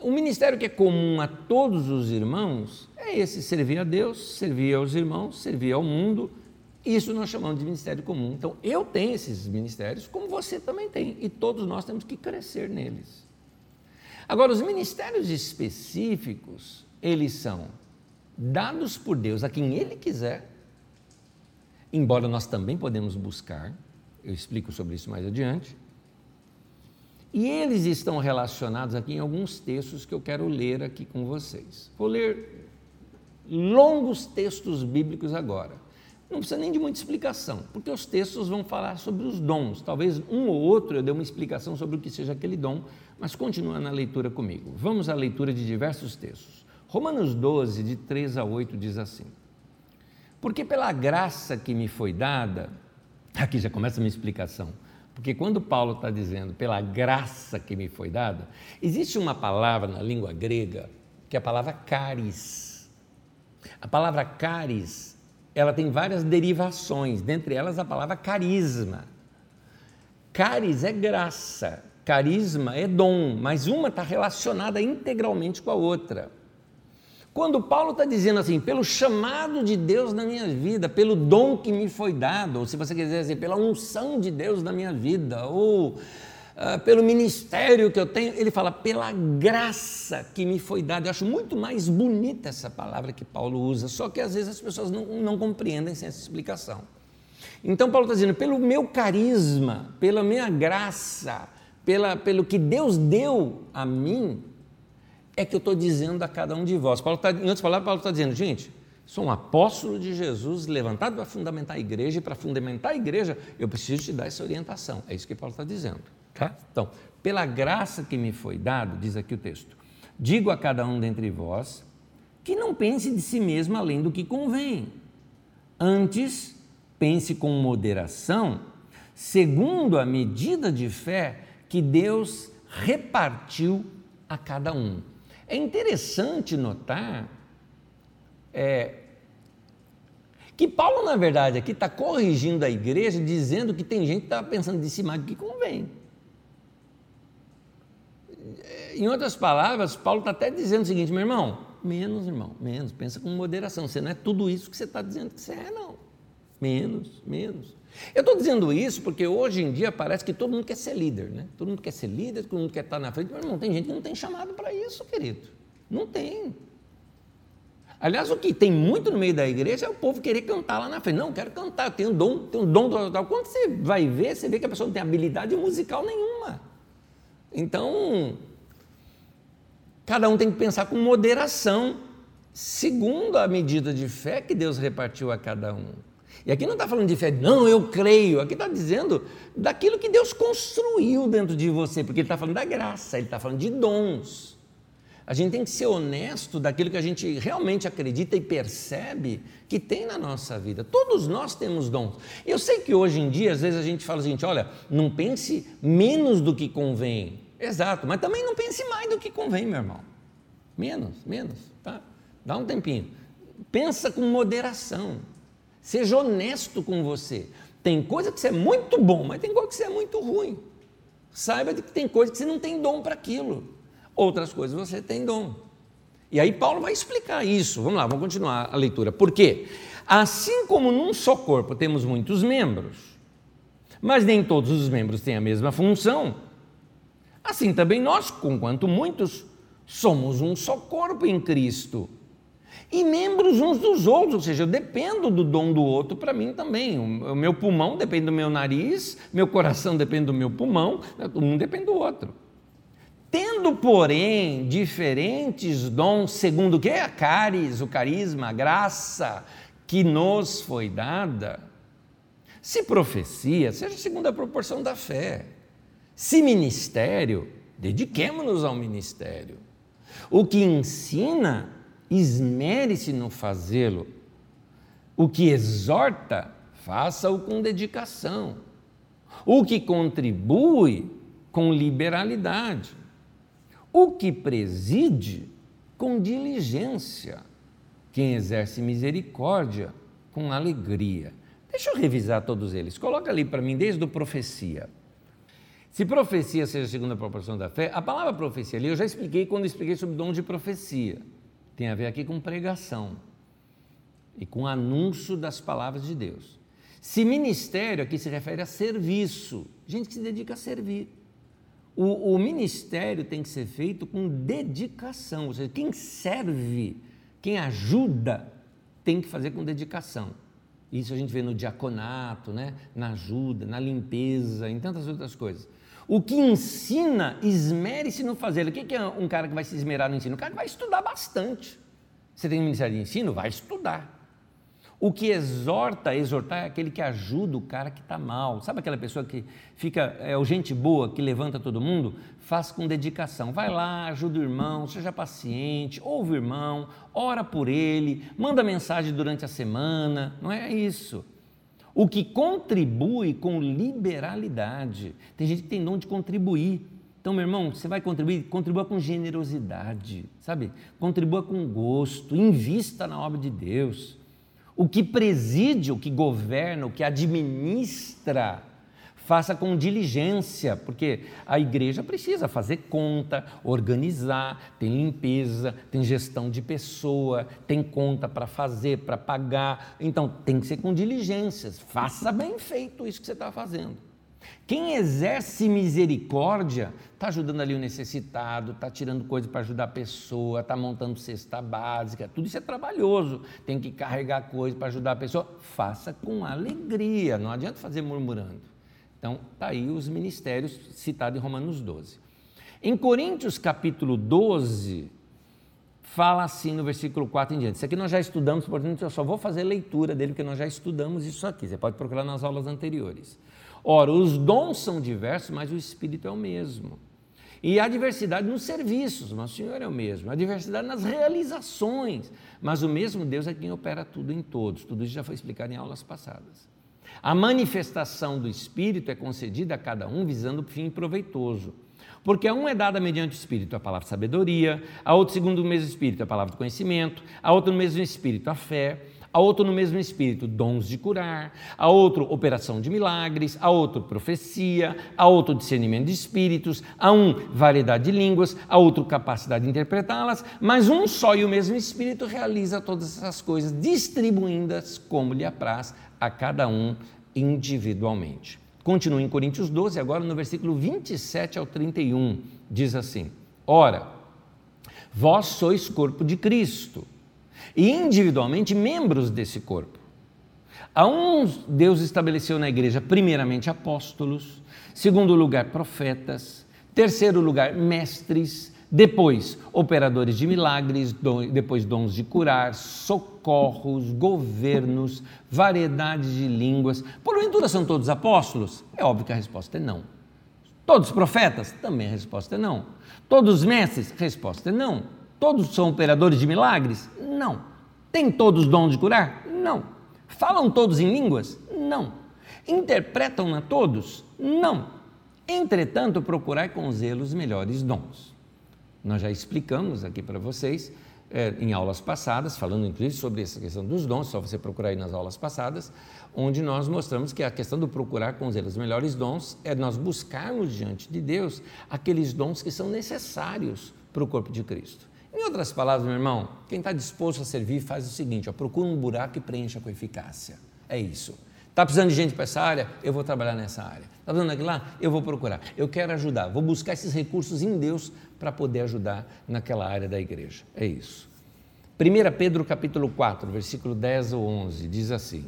O ministério que é comum a todos os irmãos é esse: servir a Deus, servir aos irmãos, servir ao mundo. Isso nós chamamos de ministério comum. Então, eu tenho esses ministérios, como você também tem, e todos nós temos que crescer neles. Agora, os ministérios específicos, eles são dados por Deus a quem Ele quiser, embora nós também podemos buscar, eu explico sobre isso mais adiante, e eles estão relacionados aqui em alguns textos que eu quero ler aqui com vocês. Vou ler longos textos bíblicos agora. Não precisa nem de muita explicação, porque os textos vão falar sobre os dons. Talvez um ou outro eu dê uma explicação sobre o que seja aquele dom, mas continua na leitura comigo. Vamos à leitura de diversos textos. Romanos 12, de 3 a 8, diz assim: Porque pela graça que me foi dada, aqui já começa a minha explicação, Porque quando Paulo está dizendo pela graça que me foi dada, existe uma palavra na língua grega que é a palavra caris. A palavra caris, ela tem várias derivações, dentre elas a palavra carisma. Caris é graça, carisma é dom, mas uma está relacionada integralmente com a outra. Quando Paulo está dizendo assim, pelo chamado de Deus na minha vida, pelo dom que me foi dado, ou se você quiser dizer, pela unção de Deus na minha vida, ou uh, pelo ministério que eu tenho, ele fala, pela graça que me foi dada. Eu acho muito mais bonita essa palavra que Paulo usa, só que às vezes as pessoas não, não compreendem sem essa explicação. Então, Paulo está dizendo, pelo meu carisma, pela minha graça, pela, pelo que Deus deu a mim, é que eu estou dizendo a cada um de vós. Paulo tá, em outras palavras, Paulo está dizendo, gente, sou um apóstolo de Jesus, levantado para fundamentar a igreja, e para fundamentar a igreja, eu preciso te dar essa orientação. É isso que Paulo está dizendo. Tá? Então, pela graça que me foi dado, diz aqui o texto, digo a cada um dentre vós que não pense de si mesmo além do que convém. Antes, pense com moderação, segundo a medida de fé que Deus repartiu a cada um. É interessante notar é, que Paulo, na verdade, aqui está corrigindo a igreja, dizendo que tem gente que está pensando de si mais do que convém. Em outras palavras, Paulo está até dizendo o seguinte, meu irmão, menos, irmão, menos, pensa com moderação. Você não é tudo isso que você está dizendo que você é, não. Menos, menos. Eu estou dizendo isso porque hoje em dia parece que todo mundo quer ser líder, né? Todo mundo quer ser líder, todo mundo quer estar na frente, mas não tem gente que não tem chamado para isso, querido. Não tem. Aliás, o que tem muito no meio da igreja é o povo querer cantar lá na frente. Não, quero cantar, eu tenho dom, tenho dom total. Quando você vai ver, você vê que a pessoa não tem habilidade musical nenhuma. Então, cada um tem que pensar com moderação, segundo a medida de fé que Deus repartiu a cada um. E aqui não está falando de fé, não, eu creio. Aqui está dizendo daquilo que Deus construiu dentro de você, porque Ele está falando da graça, Ele está falando de dons. A gente tem que ser honesto daquilo que a gente realmente acredita e percebe que tem na nossa vida. Todos nós temos dons. Eu sei que hoje em dia, às vezes a gente fala assim: olha, não pense menos do que convém. Exato, mas também não pense mais do que convém, meu irmão. Menos, menos, tá? Dá um tempinho. Pensa com moderação. Seja honesto com você. Tem coisa que você é muito bom, mas tem coisa que você é muito ruim. Saiba que tem coisa que você não tem dom para aquilo. Outras coisas você tem dom. E aí Paulo vai explicar isso. Vamos lá, vamos continuar a leitura. Por quê? Assim como num só corpo temos muitos membros, mas nem todos os membros têm a mesma função, assim também nós, conquanto muitos, somos um só corpo em Cristo e membros uns dos outros, ou seja, eu dependo do dom do outro para mim também. O meu pulmão depende do meu nariz, meu coração depende do meu pulmão, um depende do outro. Tendo, porém, diferentes dons, segundo o que? A caris, o carisma, a graça que nos foi dada. Se profecia, seja segundo a proporção da fé. Se ministério, dediquemos-nos ao ministério. O que ensina, esmere-se no fazê-lo. O que exorta, faça-o com dedicação. O que contribui, com liberalidade. O que preside, com diligência. Quem exerce misericórdia, com alegria. Deixa eu revisar todos eles. Coloca ali para mim, desde o profecia. Se profecia seja segundo a proporção da fé, a palavra profecia ali eu já expliquei quando expliquei sobre o dom de profecia. Tem a ver aqui com pregação e com anúncio das palavras de Deus. Se ministério aqui se refere a serviço, gente que se dedica a servir. O, o, ministério tem que ser feito com dedicação, ou seja, quem serve, quem ajuda, tem que fazer com dedicação. Isso a gente vê no diaconato, né? na ajuda, na limpeza, em tantas outras coisas. O que ensina, esmere-se no fazer. O que é um cara que vai se esmerar no ensino? Um cara que vai estudar bastante. Você tem um ministério de ensino? Vai estudar. O que exorta, exortar é aquele que ajuda o cara que está mal. Sabe aquela pessoa que fica, é o gente boa, que levanta todo mundo? Faz com dedicação. Vai lá, ajuda o irmão, seja paciente, ouve o irmão, ora por ele, manda mensagem durante a semana. Não é isso. O que contribui com liberalidade. Tem gente que tem dom de contribuir. Então, meu irmão, você vai contribuir, contribua com generosidade, sabe? Contribua com gosto, invista na obra de Deus. O que preside, o que governa, o que administra faça com diligência, porque a igreja precisa fazer conta, organizar, tem limpeza, tem gestão de pessoa, tem conta para fazer, para pagar. Então tem que ser com diligências. Faça bem feito isso que você está fazendo. Quem exerce misericórdia está ajudando ali o necessitado, está tirando coisa para ajudar a pessoa, está montando cesta básica, tudo isso é trabalhoso. Tem que carregar coisa para ajudar a pessoa. Faça com alegria, não adianta fazer murmurando. Então, está aí os ministérios citados em Romanos 12. Em Coríntios capítulo 12, fala assim no versículo 4 em diante. Isso aqui nós já estudamos, portanto eu só vou fazer leitura dele, porque nós já estudamos isso aqui. Você pode procurar nas aulas anteriores. Ora, os dons são diversos, mas o Espírito é o mesmo. E há diversidade nos serviços, mas o Senhor é o mesmo. Há diversidade nas realizações, mas o mesmo Deus é quem opera tudo em todos. Tudo isso já foi explicado em aulas passadas. A manifestação do Espírito é concedida a cada um visando o fim proveitoso. Porque a um é dada mediante o Espírito a palavra de sabedoria, a outro, segundo o mesmo Espírito, a palavra de conhecimento, a outro, no mesmo Espírito, a fé, a outro, no mesmo Espírito, dons de curar, a outro, operação de milagres, a outro, profecia, a outro, discernimento de espíritos, a um, variedade de línguas, a outro, capacidade de interpretá-las, mas um só e o mesmo Espírito realiza todas essas coisas, distribuindo-as como lhe apraz a cada um individualmente. Continua em Coríntios 12, agora no versículo 27 ao 31, diz assim: Ora, vós sois corpo de Cristo e individualmente membros desse corpo. A uns Deus estabeleceu na igreja, primeiramente apóstolos, segundo lugar profetas, terceiro lugar mestres, depois, operadores de milagres, depois dons de curar, socorros, governos, variedades de línguas. Porventura são todos apóstolos? É óbvio que a resposta é não. Todos profetas? Também a resposta é não. Todos mestres? Resposta é não. Todos são operadores de milagres? Não. Tem todos dons de curar? Não. Falam todos em línguas? Não. Interpretam a todos? Não. Entretanto, procurai com zelo os melhores dons. Nós já explicamos aqui para vocês é, em aulas passadas, falando inclusive sobre essa questão dos dons, só você procurar aí nas aulas passadas, onde nós mostramos que a questão do procurar com zelo os melhores dons é nós buscarmos diante de Deus aqueles dons que são necessários para o corpo de Cristo. Em outras palavras, meu irmão, quem está disposto a servir faz o seguinte: ó, procura um buraco e preencha com eficácia. É isso. Está precisando de gente para essa área? Eu vou trabalhar nessa área. Está precisando daquilo lá? Eu vou procurar. Eu quero ajudar. Vou buscar esses recursos em Deus para poder ajudar naquela área da igreja. É isso. 1 Pedro capítulo 4, versículo 10 ou 11, diz assim: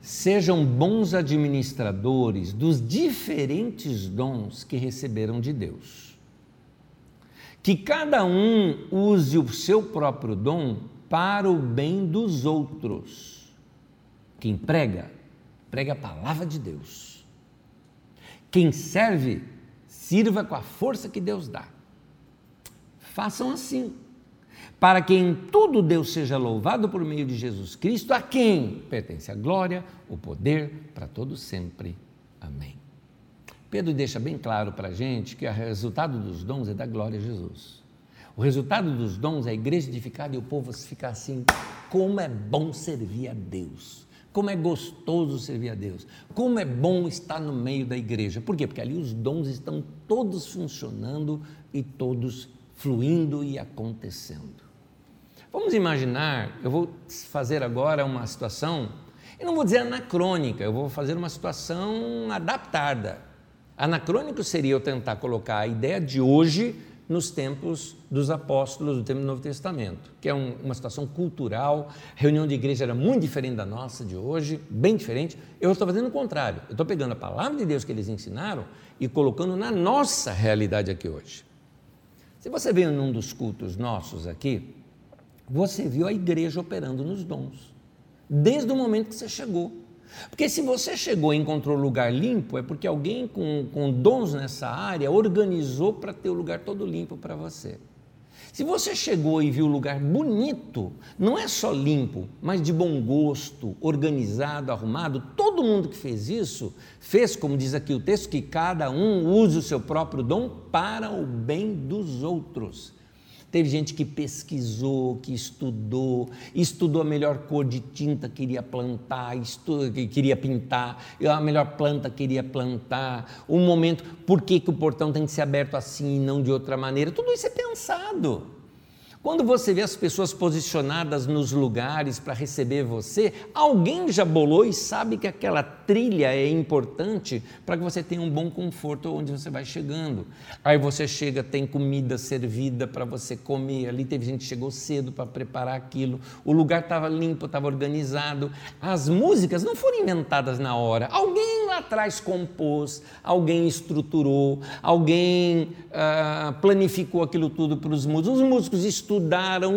Sejam bons administradores dos diferentes dons que receberam de Deus. Que cada um use o seu próprio dom para o bem dos outros quem prega, prega a palavra de Deus. Quem serve, sirva com a força que Deus dá. Façam assim, para que em tudo Deus seja louvado por meio de Jesus Cristo, a quem pertence a glória, o poder para todo sempre. Amém. Pedro deixa bem claro para a gente que o resultado dos dons é da glória a Jesus. O resultado dos dons é a igreja edificada e o povo ficar assim: como é bom servir a Deus. Como é gostoso servir a Deus. Como é bom estar no meio da igreja. Por quê? Porque ali os dons estão todos funcionando e todos fluindo e acontecendo. Vamos imaginar, eu vou fazer agora uma situação, eu não vou dizer anacrônica, eu vou fazer uma situação adaptada. Anacrônico seria eu tentar colocar a ideia de hoje nos tempos dos apóstolos do tempo do Novo Testamento, que é um, uma situação cultural. A reunião de igreja era muito diferente da nossa de hoje, bem diferente. Eu estou fazendo o contrário. Eu estou pegando a palavra de Deus que eles ensinaram e colocando na nossa realidade aqui hoje. Se você veio num dos cultos nossos aqui, você viu a igreja operando nos dons, desde o momento que você chegou. Porque se você chegou e encontrou lugar limpo, é porque alguém com, com dons nessa área organizou para ter o lugar todo limpo para você. Se você chegou e viu um lugar bonito, não é só limpo, mas de bom gosto, organizado, arrumado, todo mundo que fez isso, fez, como diz aqui o texto, que cada um use o seu próprio dom para o bem dos outros. Teve gente que pesquisou, que estudou, estudou a melhor cor de tinta que queria plantar, estudo, que queria pintar, a melhor planta que queria plantar, o momento, por que, que o portão tem que ser aberto assim e não de outra maneira. Tudo isso é pensado. Quando você vê as pessoas posicionadas nos lugares para receber você, alguém já bolou e sabe que aquela trilha é importante para que você tenha um bom conforto onde você vai chegando. Aí você chega, tem comida servida para você comer. Ali teve gente que chegou cedo para preparar aquilo. O lugar estava limpo, estava organizado. As músicas não foram inventadas na hora. Alguém lá atrás compôs, alguém estruturou, alguém ah, planificou aquilo tudo para os músicos. Os músicos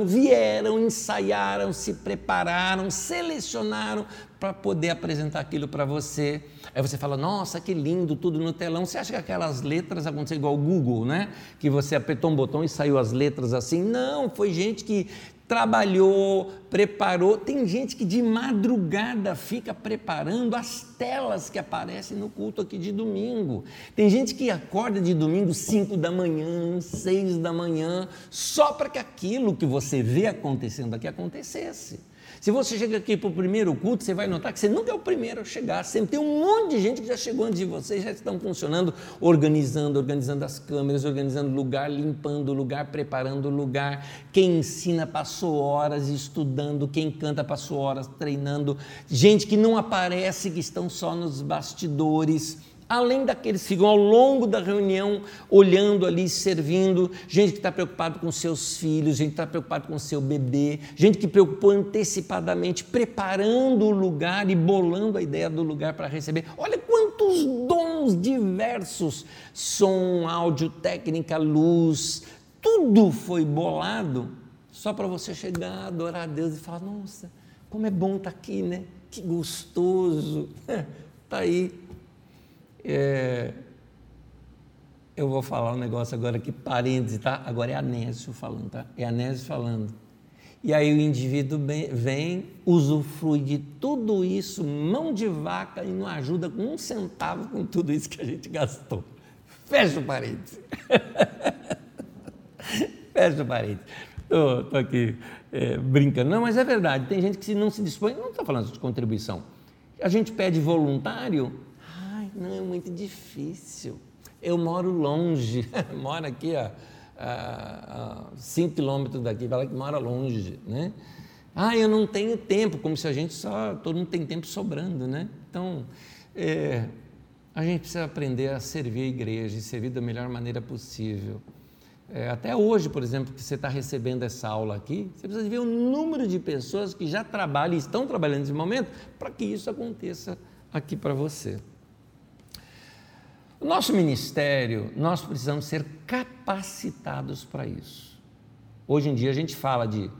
vieram, ensaiaram, se prepararam, selecionaram para poder apresentar aquilo para você. Aí você fala, nossa, que lindo, tudo no telão. Você acha que aquelas letras aconteceram igual o Google, né? Que você apertou um botão e saiu as letras assim? Não, foi gente que trabalhou, preparou. Tem gente que de madrugada fica preparando as telas que aparecem no culto aqui de domingo. Tem gente que acorda de domingo 5 da manhã, 6 da manhã, só para que aquilo que você vê acontecendo aqui acontecesse. Se você chega aqui para o primeiro culto, você vai notar que você nunca é o primeiro a chegar. Sempre tem um monte de gente que já chegou antes de você, já estão funcionando, organizando, organizando as câmeras, organizando o lugar, limpando o lugar, preparando o lugar. Quem ensina passou horas estudando, quem canta passou horas treinando. Gente que não aparece, que estão só nos bastidores além daqueles que ficam ao longo da reunião olhando ali, servindo, gente que está preocupado com seus filhos, gente que está preocupado com seu bebê, gente que preocupou antecipadamente, preparando o lugar e bolando a ideia do lugar para receber. Olha quantos dons diversos som, áudio, técnica, luz, tudo foi bolado só para você chegar, adorar a Deus e falar: nossa, como é bom estar tá aqui, né? Que gostoso. Está aí é, eu vou falar um negócio agora aqui, parênteses, tá? Agora é Anésio falando, tá? É Anésio falando. E aí o indivíduo vem, usufrui de tudo isso, mão de vaca, e não ajuda com um centavo com tudo isso que a gente gastou. Fecha o parênteses. Fecha o parênteses. Estou aqui é, brincando. Não, mas é verdade. Tem gente que não se dispõe, não está falando de contribuição. A gente pede voluntário, não, é muito difícil. Eu moro longe, moro aqui a, a, a cinco quilômetros daqui, fala que mora longe, né? Ah, eu não tenho tempo, como se a gente só, todo mundo tem tempo sobrando, né? Então, é, a gente precisa aprender a servir a igreja e servir da melhor maneira possível. É, até hoje, por exemplo, que você está recebendo essa aula aqui, você precisa ver o número de pessoas que já trabalham e estão trabalhando nesse momento para que isso aconteça aqui para você. O nosso ministério, nós precisamos ser capacitados para isso. Hoje em dia a gente fala de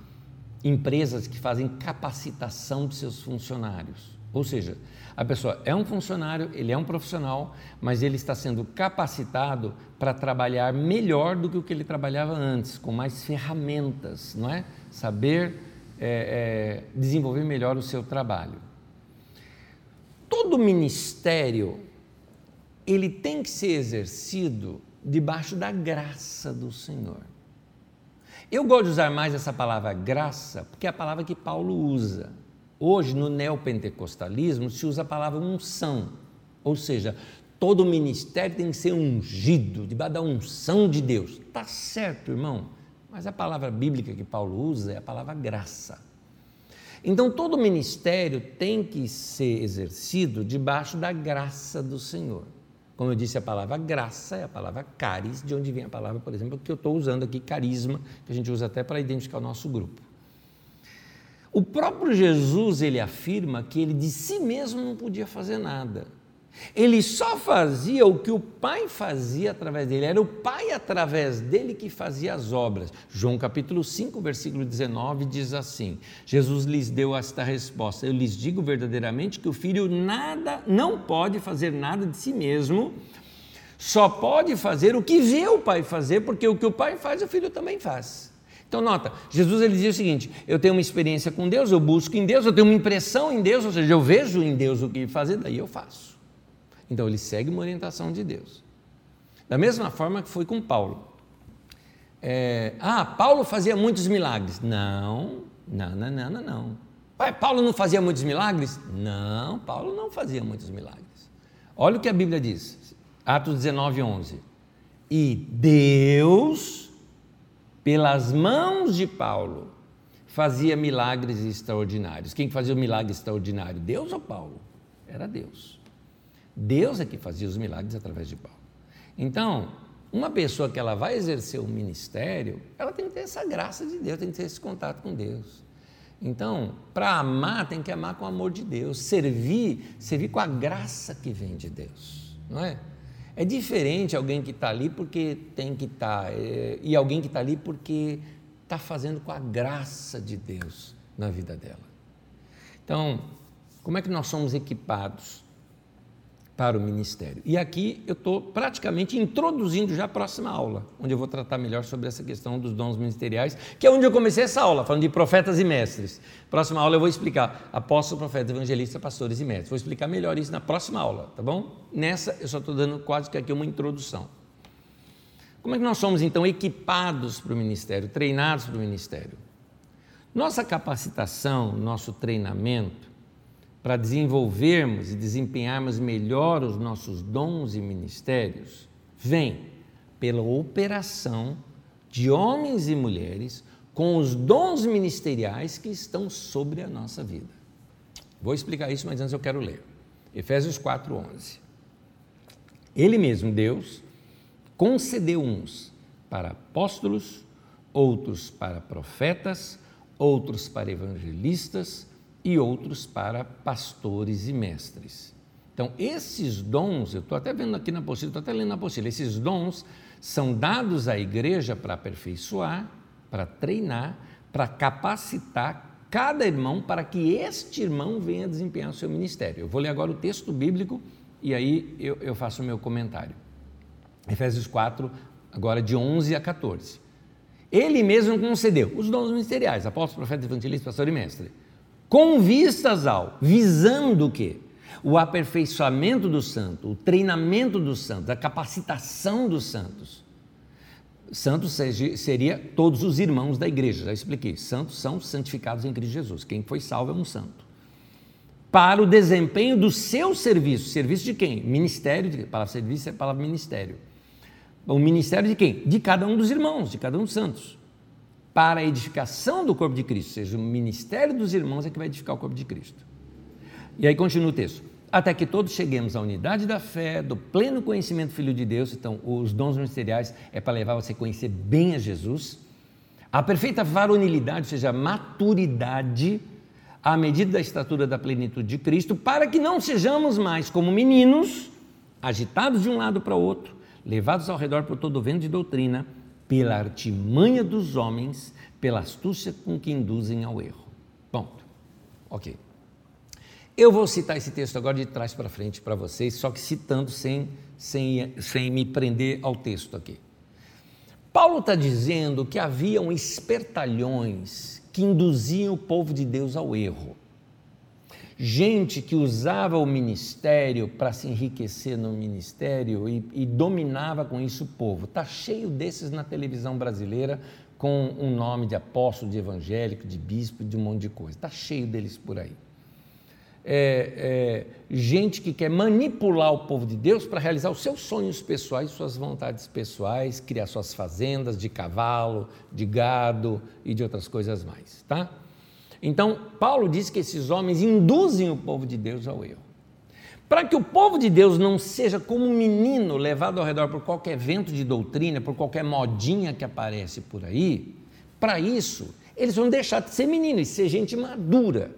empresas que fazem capacitação de seus funcionários. Ou seja, a pessoa é um funcionário, ele é um profissional, mas ele está sendo capacitado para trabalhar melhor do que o que ele trabalhava antes, com mais ferramentas, não é? Saber é, é, desenvolver melhor o seu trabalho. Todo ministério ele tem que ser exercido debaixo da graça do Senhor. Eu gosto de usar mais essa palavra graça, porque é a palavra que Paulo usa. Hoje, no neopentecostalismo, se usa a palavra unção, ou seja, todo ministério tem que ser ungido, debaixo da unção de Deus. Está certo, irmão, mas a palavra bíblica que Paulo usa é a palavra graça. Então, todo ministério tem que ser exercido debaixo da graça do Senhor. Como eu disse, a palavra graça é a palavra caris, de onde vem a palavra, por exemplo, que eu estou usando aqui, carisma, que a gente usa até para identificar o nosso grupo. O próprio Jesus, ele afirma que ele de si mesmo não podia fazer nada. Ele só fazia o que o Pai fazia através dele, era o Pai através dele que fazia as obras. João capítulo 5, versículo 19 diz assim: Jesus lhes deu esta resposta: Eu lhes digo verdadeiramente que o filho nada, não pode fazer nada de si mesmo, só pode fazer o que vê o Pai fazer, porque o que o Pai faz, o filho também faz. Então, nota, Jesus ele dizia o seguinte: eu tenho uma experiência com Deus, eu busco em Deus, eu tenho uma impressão em Deus, ou seja, eu vejo em Deus o que fazer, daí eu faço. Então, ele segue uma orientação de Deus. Da mesma forma que foi com Paulo. É, ah, Paulo fazia muitos milagres. Não, não, não, não, não. não. Paulo não fazia muitos milagres? Não, Paulo não fazia muitos milagres. Olha o que a Bíblia diz, Atos 19, 11. E Deus, pelas mãos de Paulo, fazia milagres extraordinários. Quem fazia o milagre extraordinário? Deus ou Paulo? Era Deus. Deus é que fazia os milagres através de Paulo. Então, uma pessoa que ela vai exercer o um ministério, ela tem que ter essa graça de Deus, tem que ter esse contato com Deus. Então, para amar, tem que amar com o amor de Deus. Servir, servir com a graça que vem de Deus, não é? É diferente alguém que está ali porque tem que estar, tá, é, e alguém que está ali porque está fazendo com a graça de Deus na vida dela. Então, como é que nós somos equipados para o ministério. E aqui eu estou praticamente introduzindo já a próxima aula, onde eu vou tratar melhor sobre essa questão dos dons ministeriais, que é onde eu comecei essa aula, falando de profetas e mestres. Próxima aula eu vou explicar apóstolo, profeta, evangelista, pastores e mestres. Vou explicar melhor isso na próxima aula, tá bom? Nessa eu só estou dando quase que aqui uma introdução. Como é que nós somos então equipados para o ministério, treinados para o ministério? Nossa capacitação, nosso treinamento, para desenvolvermos e desempenharmos melhor os nossos dons e ministérios, vem pela operação de homens e mulheres com os dons ministeriais que estão sobre a nossa vida. Vou explicar isso, mas antes eu quero ler. Efésios 4:11. Ele mesmo, Deus, concedeu uns para apóstolos, outros para profetas, outros para evangelistas, e outros para pastores e mestres. Então, esses dons, eu estou até vendo aqui na apostila, estou até lendo na apostila, esses dons são dados à igreja para aperfeiçoar, para treinar, para capacitar cada irmão para que este irmão venha desempenhar o seu ministério. Eu vou ler agora o texto bíblico e aí eu, eu faço o meu comentário. Efésios 4, agora de 11 a 14. Ele mesmo concedeu os dons ministeriais, apóstolo, profeta, evangelista, pastor e mestre com vistas ao, visando o quê? O aperfeiçoamento do santo, o treinamento dos santos, a capacitação dos santos. Santos seria todos os irmãos da igreja, já expliquei. Santos são santificados em Cristo Jesus. Quem foi salvo é um santo. Para o desempenho do seu serviço. Serviço de quem? Ministério. De, palavra serviço é palavra ministério. O ministério de quem? De cada um dos irmãos, de cada um dos santos para a edificação do corpo de Cristo, ou seja, o ministério dos irmãos é que vai edificar o corpo de Cristo. E aí continua o texto. Até que todos cheguemos à unidade da fé, do pleno conhecimento do Filho de Deus. Então, os dons ministeriais é para levar você a conhecer bem a Jesus. A perfeita varonilidade, ou seja, a maturidade, à medida da estatura da plenitude de Cristo, para que não sejamos mais como meninos, agitados de um lado para o outro, levados ao redor por todo o vento de doutrina, pela artimanha dos homens, pela astúcia com que induzem ao erro. Ponto. Ok. Eu vou citar esse texto agora de trás para frente para vocês, só que citando sem, sem, sem me prender ao texto aqui. Paulo está dizendo que haviam espertalhões que induziam o povo de Deus ao erro gente que usava o ministério para se enriquecer no ministério e, e, dominava com isso o povo. Está cheio desses na televisão brasileira com um nome de apóstolo, de evangélico, de bispo, de um monte de coisa. Está cheio deles por aí. É, é, gente que quer manipular o povo de Deus para realizar os seus sonhos pessoais, suas vontades pessoais, criar suas fazendas de cavalo, de gado e de outras coisas mais, tá? Então, Paulo diz que esses homens induzem o povo de Deus ao erro. Para que o povo de Deus não seja como um menino levado ao redor por qualquer vento de doutrina, por qualquer modinha que aparece por aí, para isso, eles vão deixar de ser meninos e ser gente madura.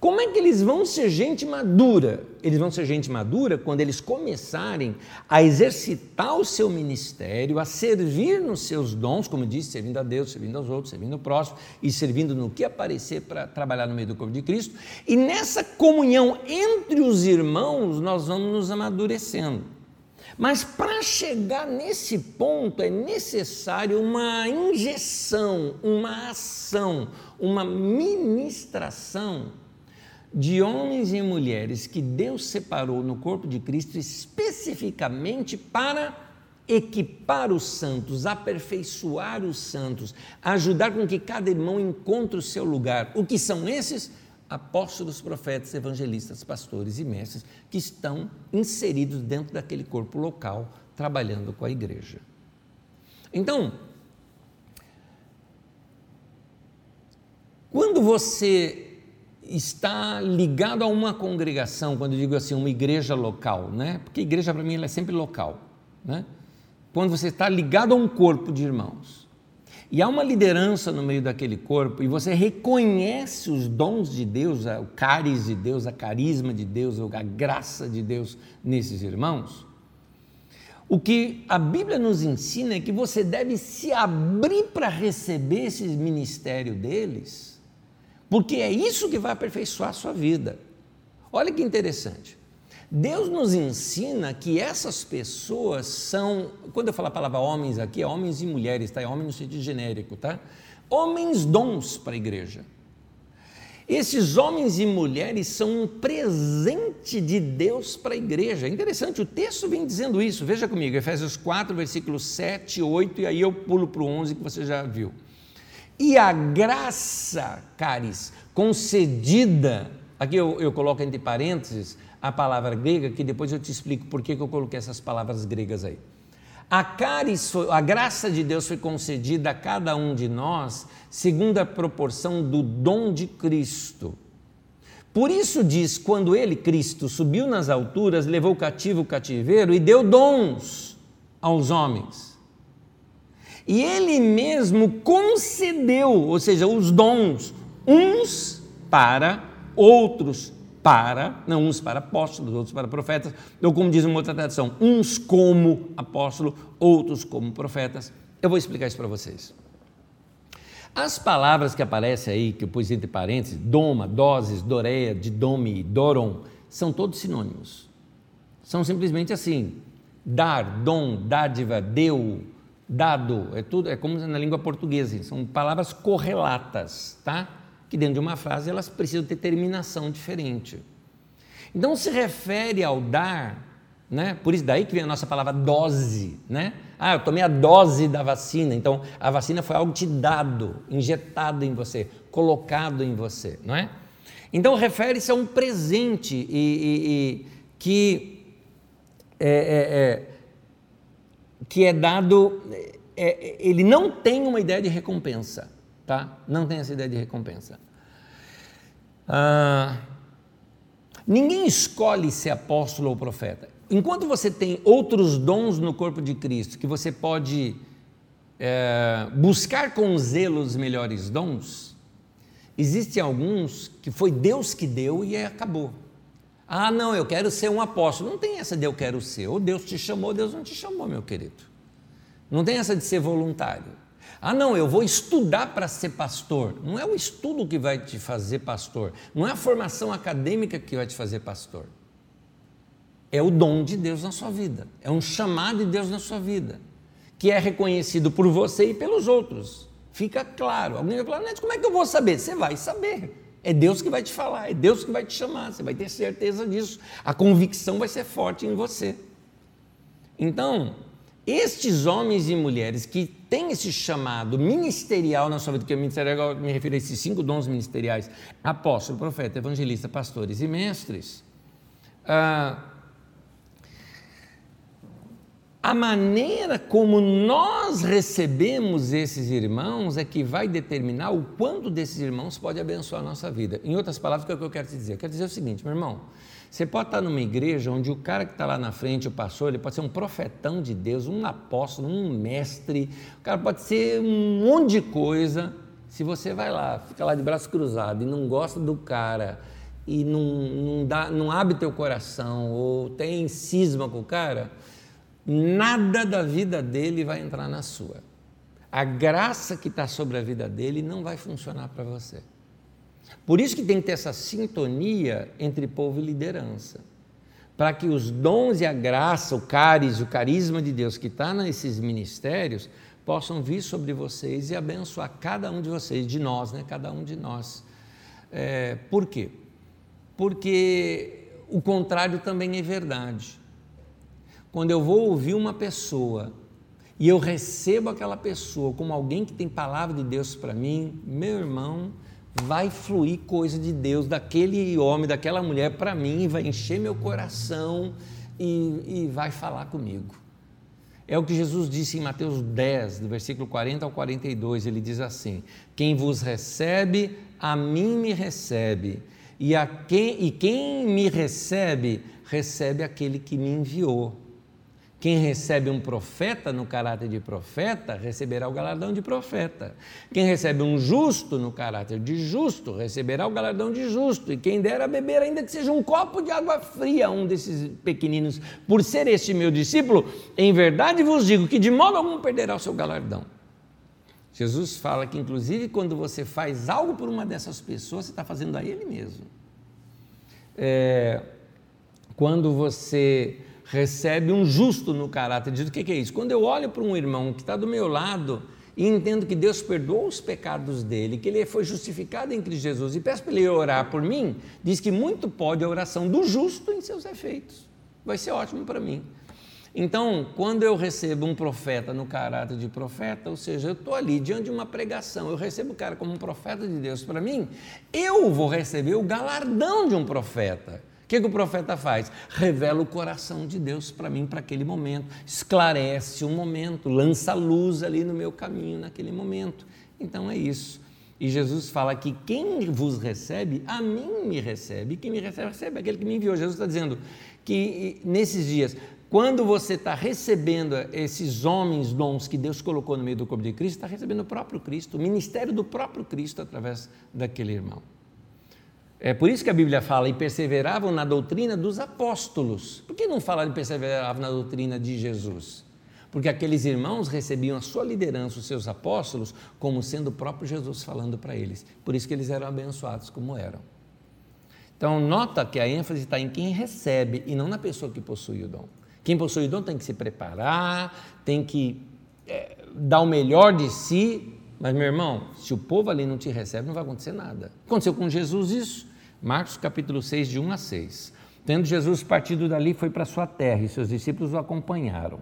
Como é que eles vão ser gente madura? Eles vão ser gente madura quando eles começarem a exercitar o seu ministério, a servir nos seus dons, como disse, servindo a Deus, servindo aos outros, servindo ao próximo e servindo no que aparecer para trabalhar no meio do corpo de Cristo. E nessa comunhão entre os irmãos, nós vamos nos amadurecendo. Mas para chegar nesse ponto é necessário uma injeção, uma ação, uma ministração de homens e mulheres que Deus separou no corpo de Cristo especificamente para equipar os santos, aperfeiçoar os santos, ajudar com que cada irmão encontre o seu lugar. O que são esses? apóstolos, profetas, evangelistas, pastores e mestres que estão inseridos dentro daquele corpo local, trabalhando com a igreja. Então, quando você está ligado a uma congregação, quando eu digo assim, uma igreja local, né? Porque igreja para mim é sempre local, né? Quando você está ligado a um corpo de irmãos, e há uma liderança no meio daquele corpo, e você reconhece os dons de Deus, o cáris de Deus, a carisma de Deus, a graça de Deus nesses irmãos. O que a Bíblia nos ensina é que você deve se abrir para receber esse ministério deles, porque é isso que vai aperfeiçoar a sua vida. Olha que interessante. Deus nos ensina que essas pessoas são, quando eu falo a palavra homens aqui, é homens e mulheres, tá? É homem no sentido genérico, tá? Homens dons para a igreja. Esses homens e mulheres são um presente de Deus para a igreja. É interessante, o texto vem dizendo isso. Veja comigo, Efésios 4, versículos 7, 8, e aí eu pulo para o 11 que você já viu. E a graça, caris, concedida, aqui eu, eu coloco entre parênteses, a palavra grega, que depois eu te explico por que eu coloquei essas palavras gregas aí. A, caris, a graça de Deus foi concedida a cada um de nós segundo a proporção do dom de Cristo. Por isso diz: quando ele, Cristo, subiu nas alturas, levou cativo o cativeiro e deu dons aos homens. E ele mesmo concedeu, ou seja, os dons, uns para, outros para, não uns para apóstolos, outros para profetas, ou como diz uma outra tradição, uns como apóstolo, outros como profetas. Eu vou explicar isso para vocês. As palavras que aparecem aí, que eu pus entre parênteses, doma, doses, doreia, didome, doron, são todos sinônimos. São simplesmente assim, dar, dom, dádiva, deu, dado, é tudo, é como na língua portuguesa, são palavras correlatas, tá? que dentro de uma frase elas precisam ter terminação diferente. Então se refere ao dar, né? Por isso daí que vem a nossa palavra dose, né? Ah, eu tomei a dose da vacina, então a vacina foi algo te dado, injetado em você, colocado em você, não é? Então refere-se a um presente e, e, e que é, é, é, que é dado, é, é, ele não tem uma ideia de recompensa, tá? Não tem essa ideia de recompensa. Ah, ninguém escolhe ser apóstolo ou profeta. Enquanto você tem outros dons no corpo de Cristo que você pode é, buscar com zelo os melhores dons, existem alguns que foi Deus que deu e acabou. Ah, não, eu quero ser um apóstolo. Não tem essa de eu quero ser. Ou Deus te chamou, ou Deus não te chamou, meu querido. Não tem essa de ser voluntário. Ah, não, eu vou estudar para ser pastor. Não é o estudo que vai te fazer pastor. Não é a formação acadêmica que vai te fazer pastor. É o dom de Deus na sua vida. É um chamado de Deus na sua vida. Que é reconhecido por você e pelos outros. Fica claro. Alguém vai falar, Neto, como é que eu vou saber? Você vai saber. É Deus que vai te falar, é Deus que vai te chamar, você vai ter certeza disso. A convicção vai ser forte em você. Então, estes homens e mulheres que têm esse chamado ministerial na sua vida, que ministerial, me refiro a esses cinco dons ministeriais: apóstolo, profeta, evangelista, pastores e mestres. Ah, a maneira como nós recebemos esses irmãos é que vai determinar o quanto desses irmãos pode abençoar a nossa vida. Em outras palavras, o que, é eu quero te dizer? Eu quero dizer o seguinte, meu irmão. Você pode estar numa igreja onde o cara que está lá na frente, o pastor, ele pode ser um profetão de Deus, um apóstolo, um mestre, o cara pode ser um monte de coisa. Se você vai lá, fica lá de braço cruzado e não gosta do cara e não, não, dá, não abre teu coração ou tem cisma com o cara, nada da vida dele vai entrar na sua. A graça que está sobre a vida dele não vai funcionar para você. Por isso que tem que ter essa sintonia entre povo e liderança. para que os dons e a graça, o caris, o carisma de Deus que está nesses ministérios possam vir sobre vocês e abençoar cada um de vocês, de nós, né? Cada um de nós. É, por quê? Porque o contrário também é verdade. Quando eu vou ouvir uma pessoa e eu recebo aquela pessoa como alguém que tem palavra de Deus para mim, meu irmão, vai fluir coisa de Deus daquele homem, daquela mulher para mim, vai encher meu coração e, e, vai falar comigo. É o que Jesus disse em Mateus 10, do versículo 40 ao 42. Ele diz assim: Quem vos recebe, a mim me recebe, e, a quem, e quem me recebe, recebe aquele que me enviou. Quem recebe um profeta no caráter de profeta, receberá o galardão de profeta. Quem recebe um justo no caráter de justo, receberá o galardão de justo. E quem dera beber, ainda que seja um copo de água fria, um desses pequeninos, por ser este meu discípulo, em verdade vos digo que de modo algum perderá o seu galardão. Jesus fala que, inclusive, quando você faz algo por uma dessas pessoas, você está fazendo a Ele mesmo. É, quando você recebe um justo no caráter de Deus. O que é isso? Quando eu olho para um irmão que está do meu lado e entendo que Deus perdoou os pecados dele, que ele foi justificado em Cristo Jesus e peço para ele orar por mim, diz que muito pode a oração do justo em seus efeitos. Vai ser ótimo para mim. Então, quando eu recebo um profeta no caráter de profeta, ou seja, eu estou ali diante de uma pregação, eu recebo o cara como um profeta de Deus para mim, eu vou receber o galardão de um profeta. O que, que o profeta faz? Revela o coração de Deus para mim, para aquele momento, esclarece o momento, lança luz ali no meu caminho naquele momento. Então é isso. E Jesus fala que quem vos recebe, a mim me recebe, quem me recebe, recebe aquele que me enviou. Jesus está dizendo que nesses dias, quando você está recebendo esses homens dons que Deus colocou no meio do corpo de Cristo, está recebendo o próprio Cristo, o ministério do próprio Cristo através daquele irmão. É por isso que a Bíblia fala e perseveravam na doutrina dos apóstolos. Por que não fala de perseveravam na doutrina de Jesus? Porque aqueles irmãos recebiam a sua liderança, os seus apóstolos, como sendo o próprio Jesus falando para eles. Por isso que eles eram abençoados como eram. Então, nota que a ênfase está em quem recebe e não na pessoa que possui o dom. Quem possui o dom tem que se preparar, tem que é, dar o melhor de si. Mas, meu irmão, se o povo ali não te recebe, não vai acontecer nada. Aconteceu com Jesus isso. Marcos capítulo 6, de 1 a 6. Tendo Jesus partido dali, foi para sua terra e seus discípulos o acompanharam.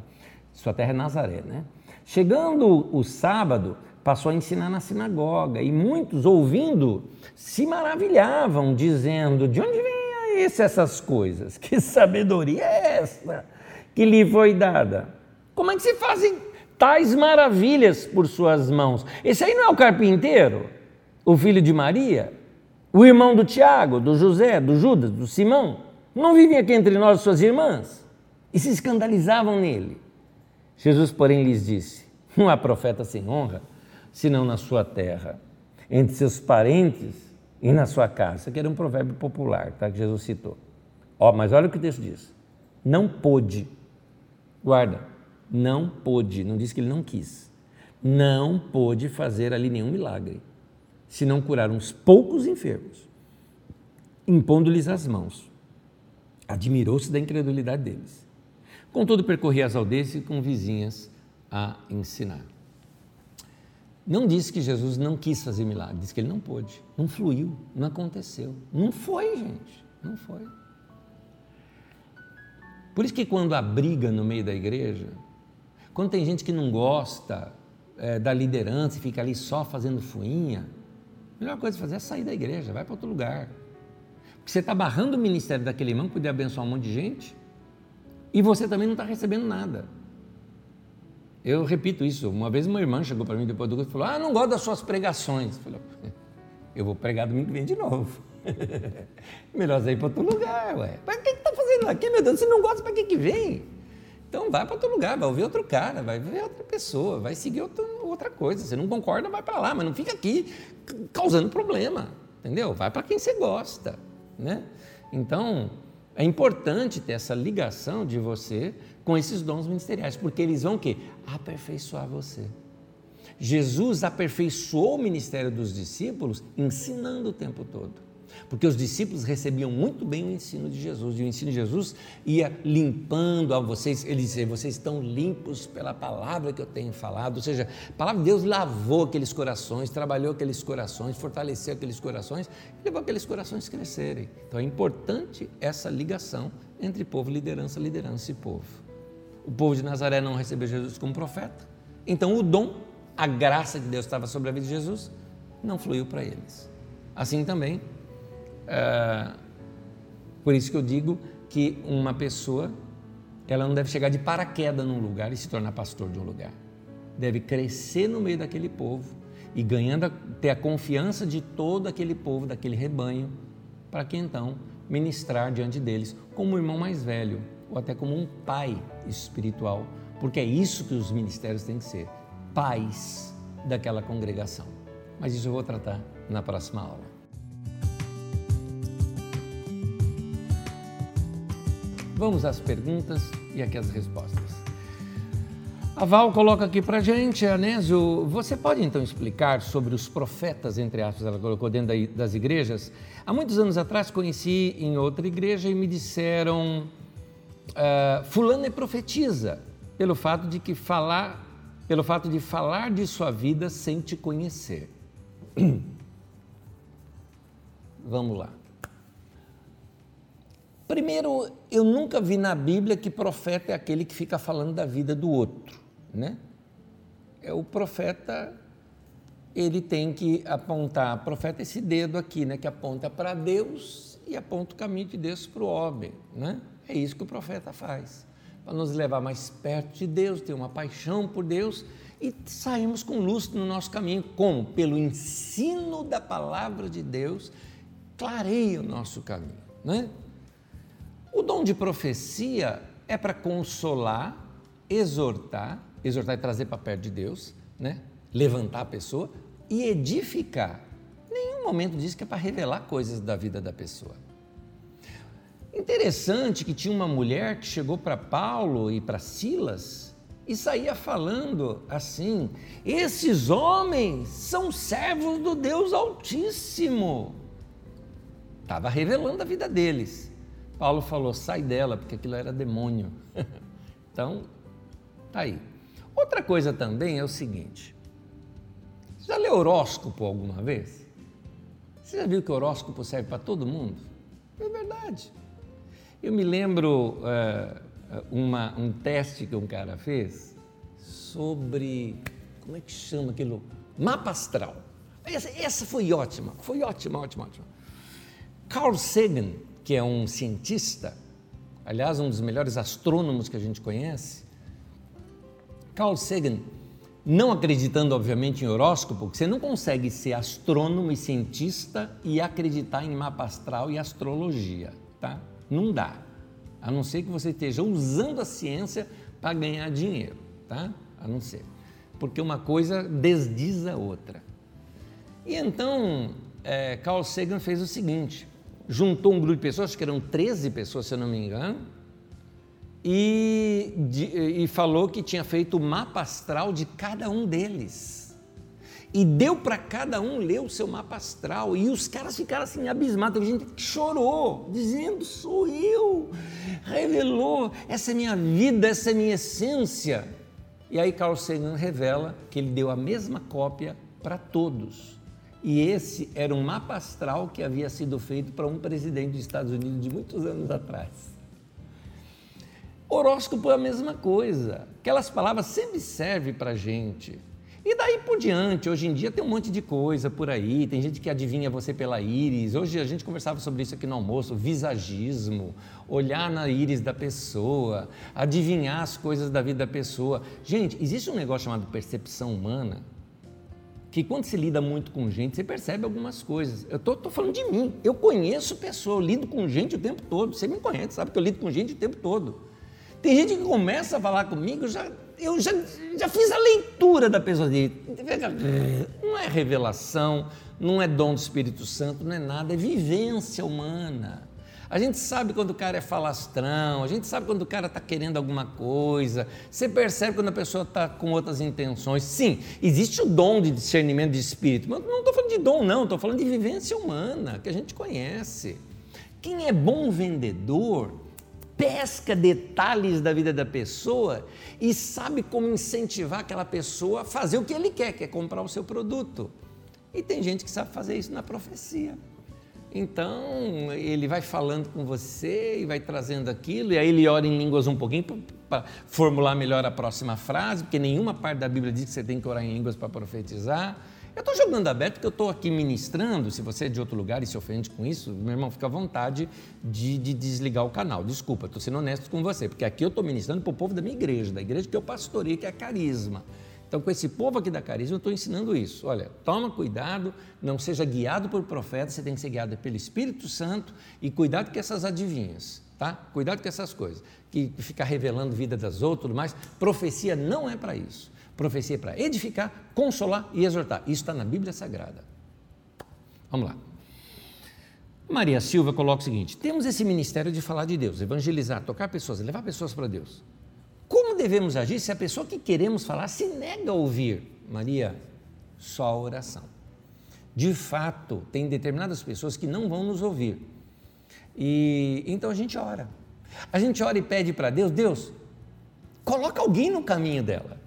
Sua terra é Nazaré, né? Chegando o sábado, passou a ensinar na sinagoga e muitos, ouvindo, se maravilhavam, dizendo: De onde vem esse essas coisas? Que sabedoria é essa que lhe foi dada? Como é que se fazem tais maravilhas por suas mãos? Esse aí não é o carpinteiro, o filho de Maria? O irmão do Tiago, do José, do Judas, do Simão, não vivem aqui entre nós suas irmãs? E se escandalizavam nele. Jesus, porém, lhes disse: Não há profeta sem honra, senão na sua terra, entre seus parentes e na sua casa. Aqui era um provérbio popular, tá? Que Jesus citou. Ó, mas olha o que o texto diz. Não pôde, guarda, não pôde, não disse que ele não quis, não pôde fazer ali nenhum milagre se não curar uns poucos enfermos, impondo-lhes as mãos. Admirou-se da incredulidade deles. Contudo, percorria as aldeias e com vizinhas a ensinar. Não disse que Jesus não quis fazer milagre, disse que ele não pôde, não fluiu, não aconteceu. Não foi, gente, não foi. Por isso que quando há briga no meio da igreja, quando tem gente que não gosta é, da liderança e fica ali só fazendo fuinha, a melhor coisa a fazer é sair da igreja, vai para outro lugar. Porque você está barrando o ministério daquele irmão que podia abençoar um monte de gente e você também não está recebendo nada. Eu repito isso. Uma vez uma irmã chegou para mim depois do culto e falou: Ah, não gosto das suas pregações. Eu falei: Eu vou pregar domingo que vem de novo. Melhor sair para outro lugar, ué. Para que está fazendo aqui, meu Deus? Se não gosta, para que, que vem? Então vai para outro lugar, vai ouvir outro cara, vai ver outra pessoa, vai seguir outro, outra coisa. Você não concorda, vai para lá, mas não fica aqui causando problema, entendeu? Vai para quem você gosta, né? Então, é importante ter essa ligação de você com esses dons ministeriais, porque eles vão o quê? Aperfeiçoar você. Jesus aperfeiçoou o ministério dos discípulos ensinando o tempo todo. Porque os discípulos recebiam muito bem o ensino de Jesus, e o ensino de Jesus ia limpando a vocês, ele dizia: vocês estão limpos pela palavra que eu tenho falado. Ou seja, a palavra de Deus lavou aqueles corações, trabalhou aqueles corações, fortaleceu aqueles corações e levou aqueles corações a crescerem. Então é importante essa ligação entre povo, liderança, liderança e povo. O povo de Nazaré não recebeu Jesus como profeta, então o dom, a graça de Deus estava sobre a vida de Jesus, não fluiu para eles. Assim também é, por isso que eu digo que uma pessoa ela não deve chegar de paraquedas num lugar e se tornar pastor de um lugar. Deve crescer no meio daquele povo e ganhando ter a confiança de todo aquele povo, daquele rebanho, para que então ministrar diante deles como um irmão mais velho ou até como um pai espiritual, porque é isso que os ministérios têm que ser, pais daquela congregação. Mas isso eu vou tratar na próxima aula. Vamos às perguntas e aqui as respostas. A Val coloca aqui para gente, Anésio, você pode então explicar sobre os profetas, entre aspas, ela colocou dentro das igrejas? Há muitos anos atrás conheci em outra igreja e me disseram, uh, fulano é profetiza, pelo fato de que falar, pelo fato de falar de sua vida sem te conhecer. Vamos lá. Primeiro, eu nunca vi na Bíblia que profeta é aquele que fica falando da vida do outro, né? É o profeta, ele tem que apontar, profeta é esse dedo aqui, né, que aponta para Deus e aponta o caminho de Deus para o homem, né? É isso que o profeta faz, para nos levar mais perto de Deus, ter uma paixão por Deus e sairmos com luz no nosso caminho, como? Pelo ensino da palavra de Deus, clareia o nosso caminho, né? O dom de profecia é para consolar, exortar, exortar e trazer para perto de Deus, né? levantar a pessoa e edificar. Nenhum momento diz que é para revelar coisas da vida da pessoa. Interessante que tinha uma mulher que chegou para Paulo e para Silas e saía falando assim: esses homens são servos do Deus Altíssimo. Estava revelando a vida deles. Paulo falou: sai dela, porque aquilo era demônio. então, tá aí. Outra coisa também é o seguinte: você já leu horóscopo alguma vez? Você já viu que horóscopo serve para todo mundo? É verdade. Eu me lembro uh, uma, um teste que um cara fez sobre. Como é que chama aquilo? Mapa astral. Essa, essa foi ótima, foi ótima, ótima, ótima. Carl Sagan, que é um cientista, aliás, um dos melhores astrônomos que a gente conhece, Carl Sagan, não acreditando, obviamente, em horóscopo, você não consegue ser astrônomo e cientista e acreditar em mapa astral e astrologia, tá? Não dá. A não ser que você esteja usando a ciência para ganhar dinheiro, tá? A não ser. Porque uma coisa desdiz a outra. E então, é, Carl Sagan fez o seguinte: juntou um grupo de pessoas, acho que eram 13 pessoas, se eu não me engano, e, de, e falou que tinha feito o mapa astral de cada um deles. E deu para cada um ler o seu mapa astral. E os caras ficaram assim abismados. Teve gente que chorou, dizendo: sou eu. Revelou, essa é minha vida, essa é minha essência. E aí Carl Sagan revela que ele deu a mesma cópia para todos. E esse era um mapa astral que havia sido feito para um presidente dos Estados Unidos de muitos anos atrás. Horóscopo é a mesma coisa. Aquelas palavras sempre servem para a gente. E daí por diante, hoje em dia tem um monte de coisa por aí, tem gente que adivinha você pela íris. Hoje a gente conversava sobre isso aqui no almoço, visagismo, olhar na íris da pessoa, adivinhar as coisas da vida da pessoa. Gente, existe um negócio chamado percepção humana que quando se lida muito com gente, você percebe algumas coisas. Eu estou falando de mim. Eu conheço pessoas, eu lido com gente o tempo todo. Você me conhece, sabe que eu lido com gente o tempo todo. Tem gente que começa a falar comigo, eu já, eu já, já fiz a leitura da pessoa dele. Não é revelação, não é dom do Espírito Santo, não é nada, é vivência humana. A gente sabe quando o cara é falastrão, a gente sabe quando o cara está querendo alguma coisa, você percebe quando a pessoa está com outras intenções. Sim, existe o dom de discernimento de espírito, mas não estou falando de dom, não, estou falando de vivência humana, que a gente conhece. Quem é bom vendedor pesca detalhes da vida da pessoa e sabe como incentivar aquela pessoa a fazer o que ele quer, que é comprar o seu produto. E tem gente que sabe fazer isso na profecia. Então, ele vai falando com você e vai trazendo aquilo, e aí ele ora em línguas um pouquinho para formular melhor a próxima frase, porque nenhuma parte da Bíblia diz que você tem que orar em línguas para profetizar. Eu estou jogando aberto porque eu estou aqui ministrando. Se você é de outro lugar e se ofende com isso, meu irmão, fica à vontade de, de desligar o canal. Desculpa, estou sendo honesto com você, porque aqui eu estou ministrando para o povo da minha igreja, da igreja que eu pastorei, que é a Carisma. Então, com esse povo aqui da Carisma, eu estou ensinando isso. Olha, toma cuidado, não seja guiado por profeta, você tem que ser guiado pelo Espírito Santo e cuidado com essas adivinhas, tá? Cuidado com essas coisas, que ficar revelando vida das outras, tudo mais. Profecia não é para isso. Profecia é para edificar, consolar e exortar. Isso está na Bíblia Sagrada. Vamos lá. Maria Silva coloca o seguinte: temos esse ministério de falar de Deus, evangelizar, tocar pessoas, levar pessoas para Deus. Como devemos agir se a pessoa que queremos falar se nega a ouvir? Maria, só a oração. De fato, tem determinadas pessoas que não vão nos ouvir. E então a gente ora. A gente ora e pede para Deus, Deus, coloca alguém no caminho dela.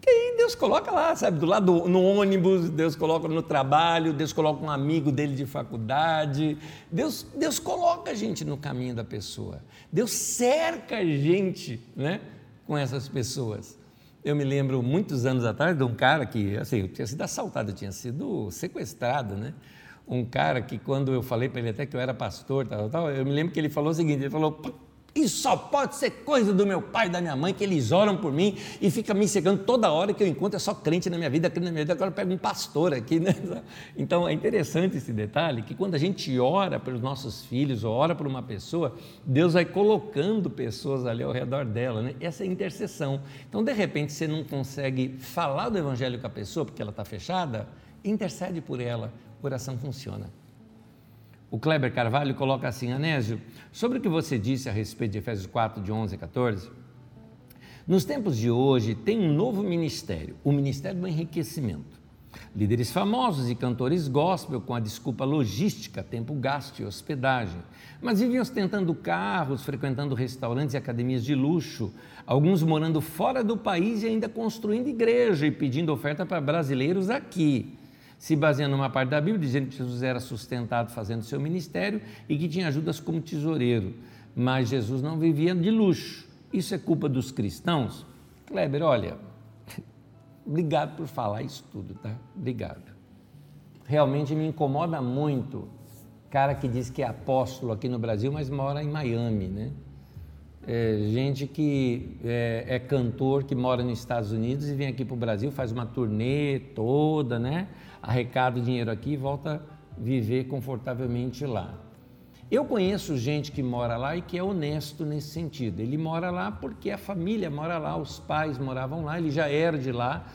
Que aí Deus coloca lá, sabe, do lado no ônibus, Deus coloca no trabalho, Deus coloca um amigo dele de faculdade. Deus, Deus coloca a gente no caminho da pessoa. Deus cerca a gente, né, com essas pessoas. Eu me lembro muitos anos atrás de um cara que, assim, eu tinha sido assaltado, eu tinha sido sequestrado, né? Um cara que quando eu falei para ele até que eu era pastor, tal, tal, eu me lembro que ele falou o seguinte, ele falou, isso só pode ser coisa do meu pai e da minha mãe, que eles oram por mim e fica me cegando toda hora que eu encontro, é só crente na minha vida, crente na minha vida, agora eu pego um pastor aqui. Né? Então é interessante esse detalhe, que quando a gente ora pelos nossos filhos ou ora por uma pessoa, Deus vai colocando pessoas ali ao redor dela, né? essa é a intercessão. Então, de repente, você não consegue falar do evangelho com a pessoa porque ela está fechada, intercede por ela, oração funciona. O Kleber Carvalho coloca assim, Anésio, sobre o que você disse a respeito de Efésios 4, de 11 a 14, nos tempos de hoje tem um novo ministério, o Ministério do Enriquecimento. Líderes famosos e cantores gospel com a desculpa logística, tempo gasto e hospedagem, mas vivem ostentando carros, frequentando restaurantes e academias de luxo, alguns morando fora do país e ainda construindo igreja e pedindo oferta para brasileiros aqui se baseando numa parte da Bíblia, dizendo que Jesus era sustentado fazendo seu ministério e que tinha ajudas como tesoureiro. Mas Jesus não vivia de luxo. Isso é culpa dos cristãos? Kleber, olha, obrigado por falar isso tudo, tá? Obrigado. Realmente me incomoda muito cara que diz que é apóstolo aqui no Brasil, mas mora em Miami, né? É, gente que é, é, cantor, que mora nos Estados Unidos e vem aqui para o Brasil, faz uma turnê toda, né? arrecada dinheiro aqui e volta a viver confortavelmente lá. Eu conheço gente que mora lá e que é honesto nesse sentido. Ele mora lá porque a família mora lá, os pais moravam lá, ele já era de lá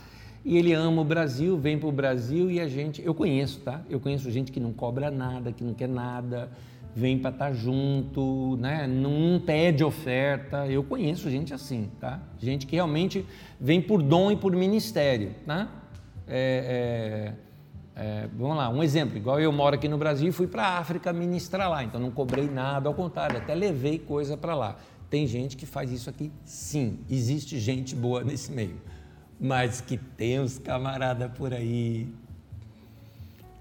e ele ama o Brasil, vem para o Brasil e a gente. Eu conheço, tá? Eu conheço gente que não cobra nada, que não quer nada, vem para estar tá junto, né? não pede oferta. Eu conheço gente assim, tá? Gente que realmente vem por dom e por ministério, né? É, é é, vamos lá, um exemplo, igual eu moro aqui no Brasil e fui para a África ministrar lá, então não cobrei nada, ao contrário, até levei coisa para lá. Tem gente que faz isso aqui, sim, existe gente boa nesse meio, mas que tem uns camarada por aí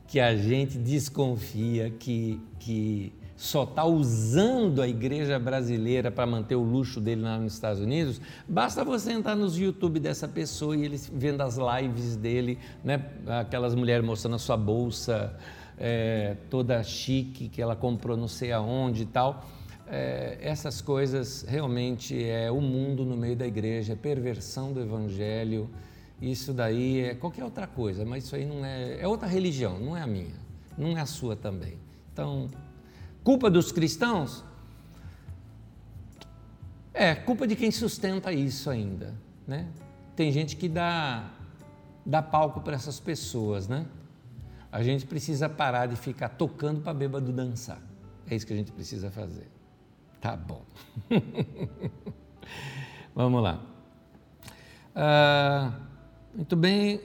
que a gente desconfia que, que só está usando a igreja brasileira para manter o luxo dele lá nos Estados Unidos, basta você entrar nos YouTube dessa pessoa e eles vendo as lives dele, né? aquelas mulheres mostrando a sua bolsa é, toda chique que ela comprou não sei aonde e tal. É, essas coisas realmente é o mundo no meio da igreja, é perversão do evangelho. Isso daí é qualquer outra coisa, mas isso aí não é. É outra religião, não é a minha, não é a sua também. Então, Culpa dos cristãos? É, culpa de quem sustenta isso ainda, né? Tem gente que dá, dá palco para essas pessoas, né? A gente precisa parar de ficar tocando para bêbado dançar. É isso que a gente precisa fazer. Tá bom. Vamos lá. Ah, muito bem,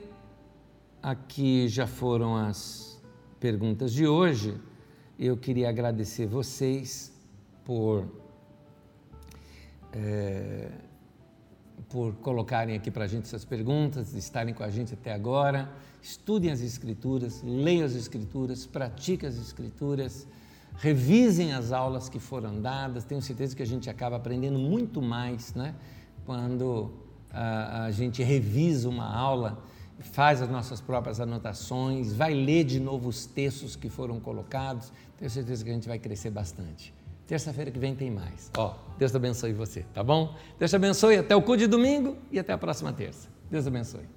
aqui já foram as perguntas de hoje. Eu queria agradecer vocês por, é, por colocarem aqui para a gente essas perguntas, estarem com a gente até agora. Estudem as Escrituras, leiam as Escrituras, pratiquem as Escrituras, revisem as aulas que foram dadas. Tenho certeza que a gente acaba aprendendo muito mais né? quando a, a gente revisa uma aula faz as nossas próprias anotações, vai ler de novo os textos que foram colocados. Tenho certeza que a gente vai crescer bastante. Terça-feira que vem tem mais. Ó, Deus abençoe você, tá bom? Deus abençoe até o cu de domingo e até a próxima terça. Deus abençoe.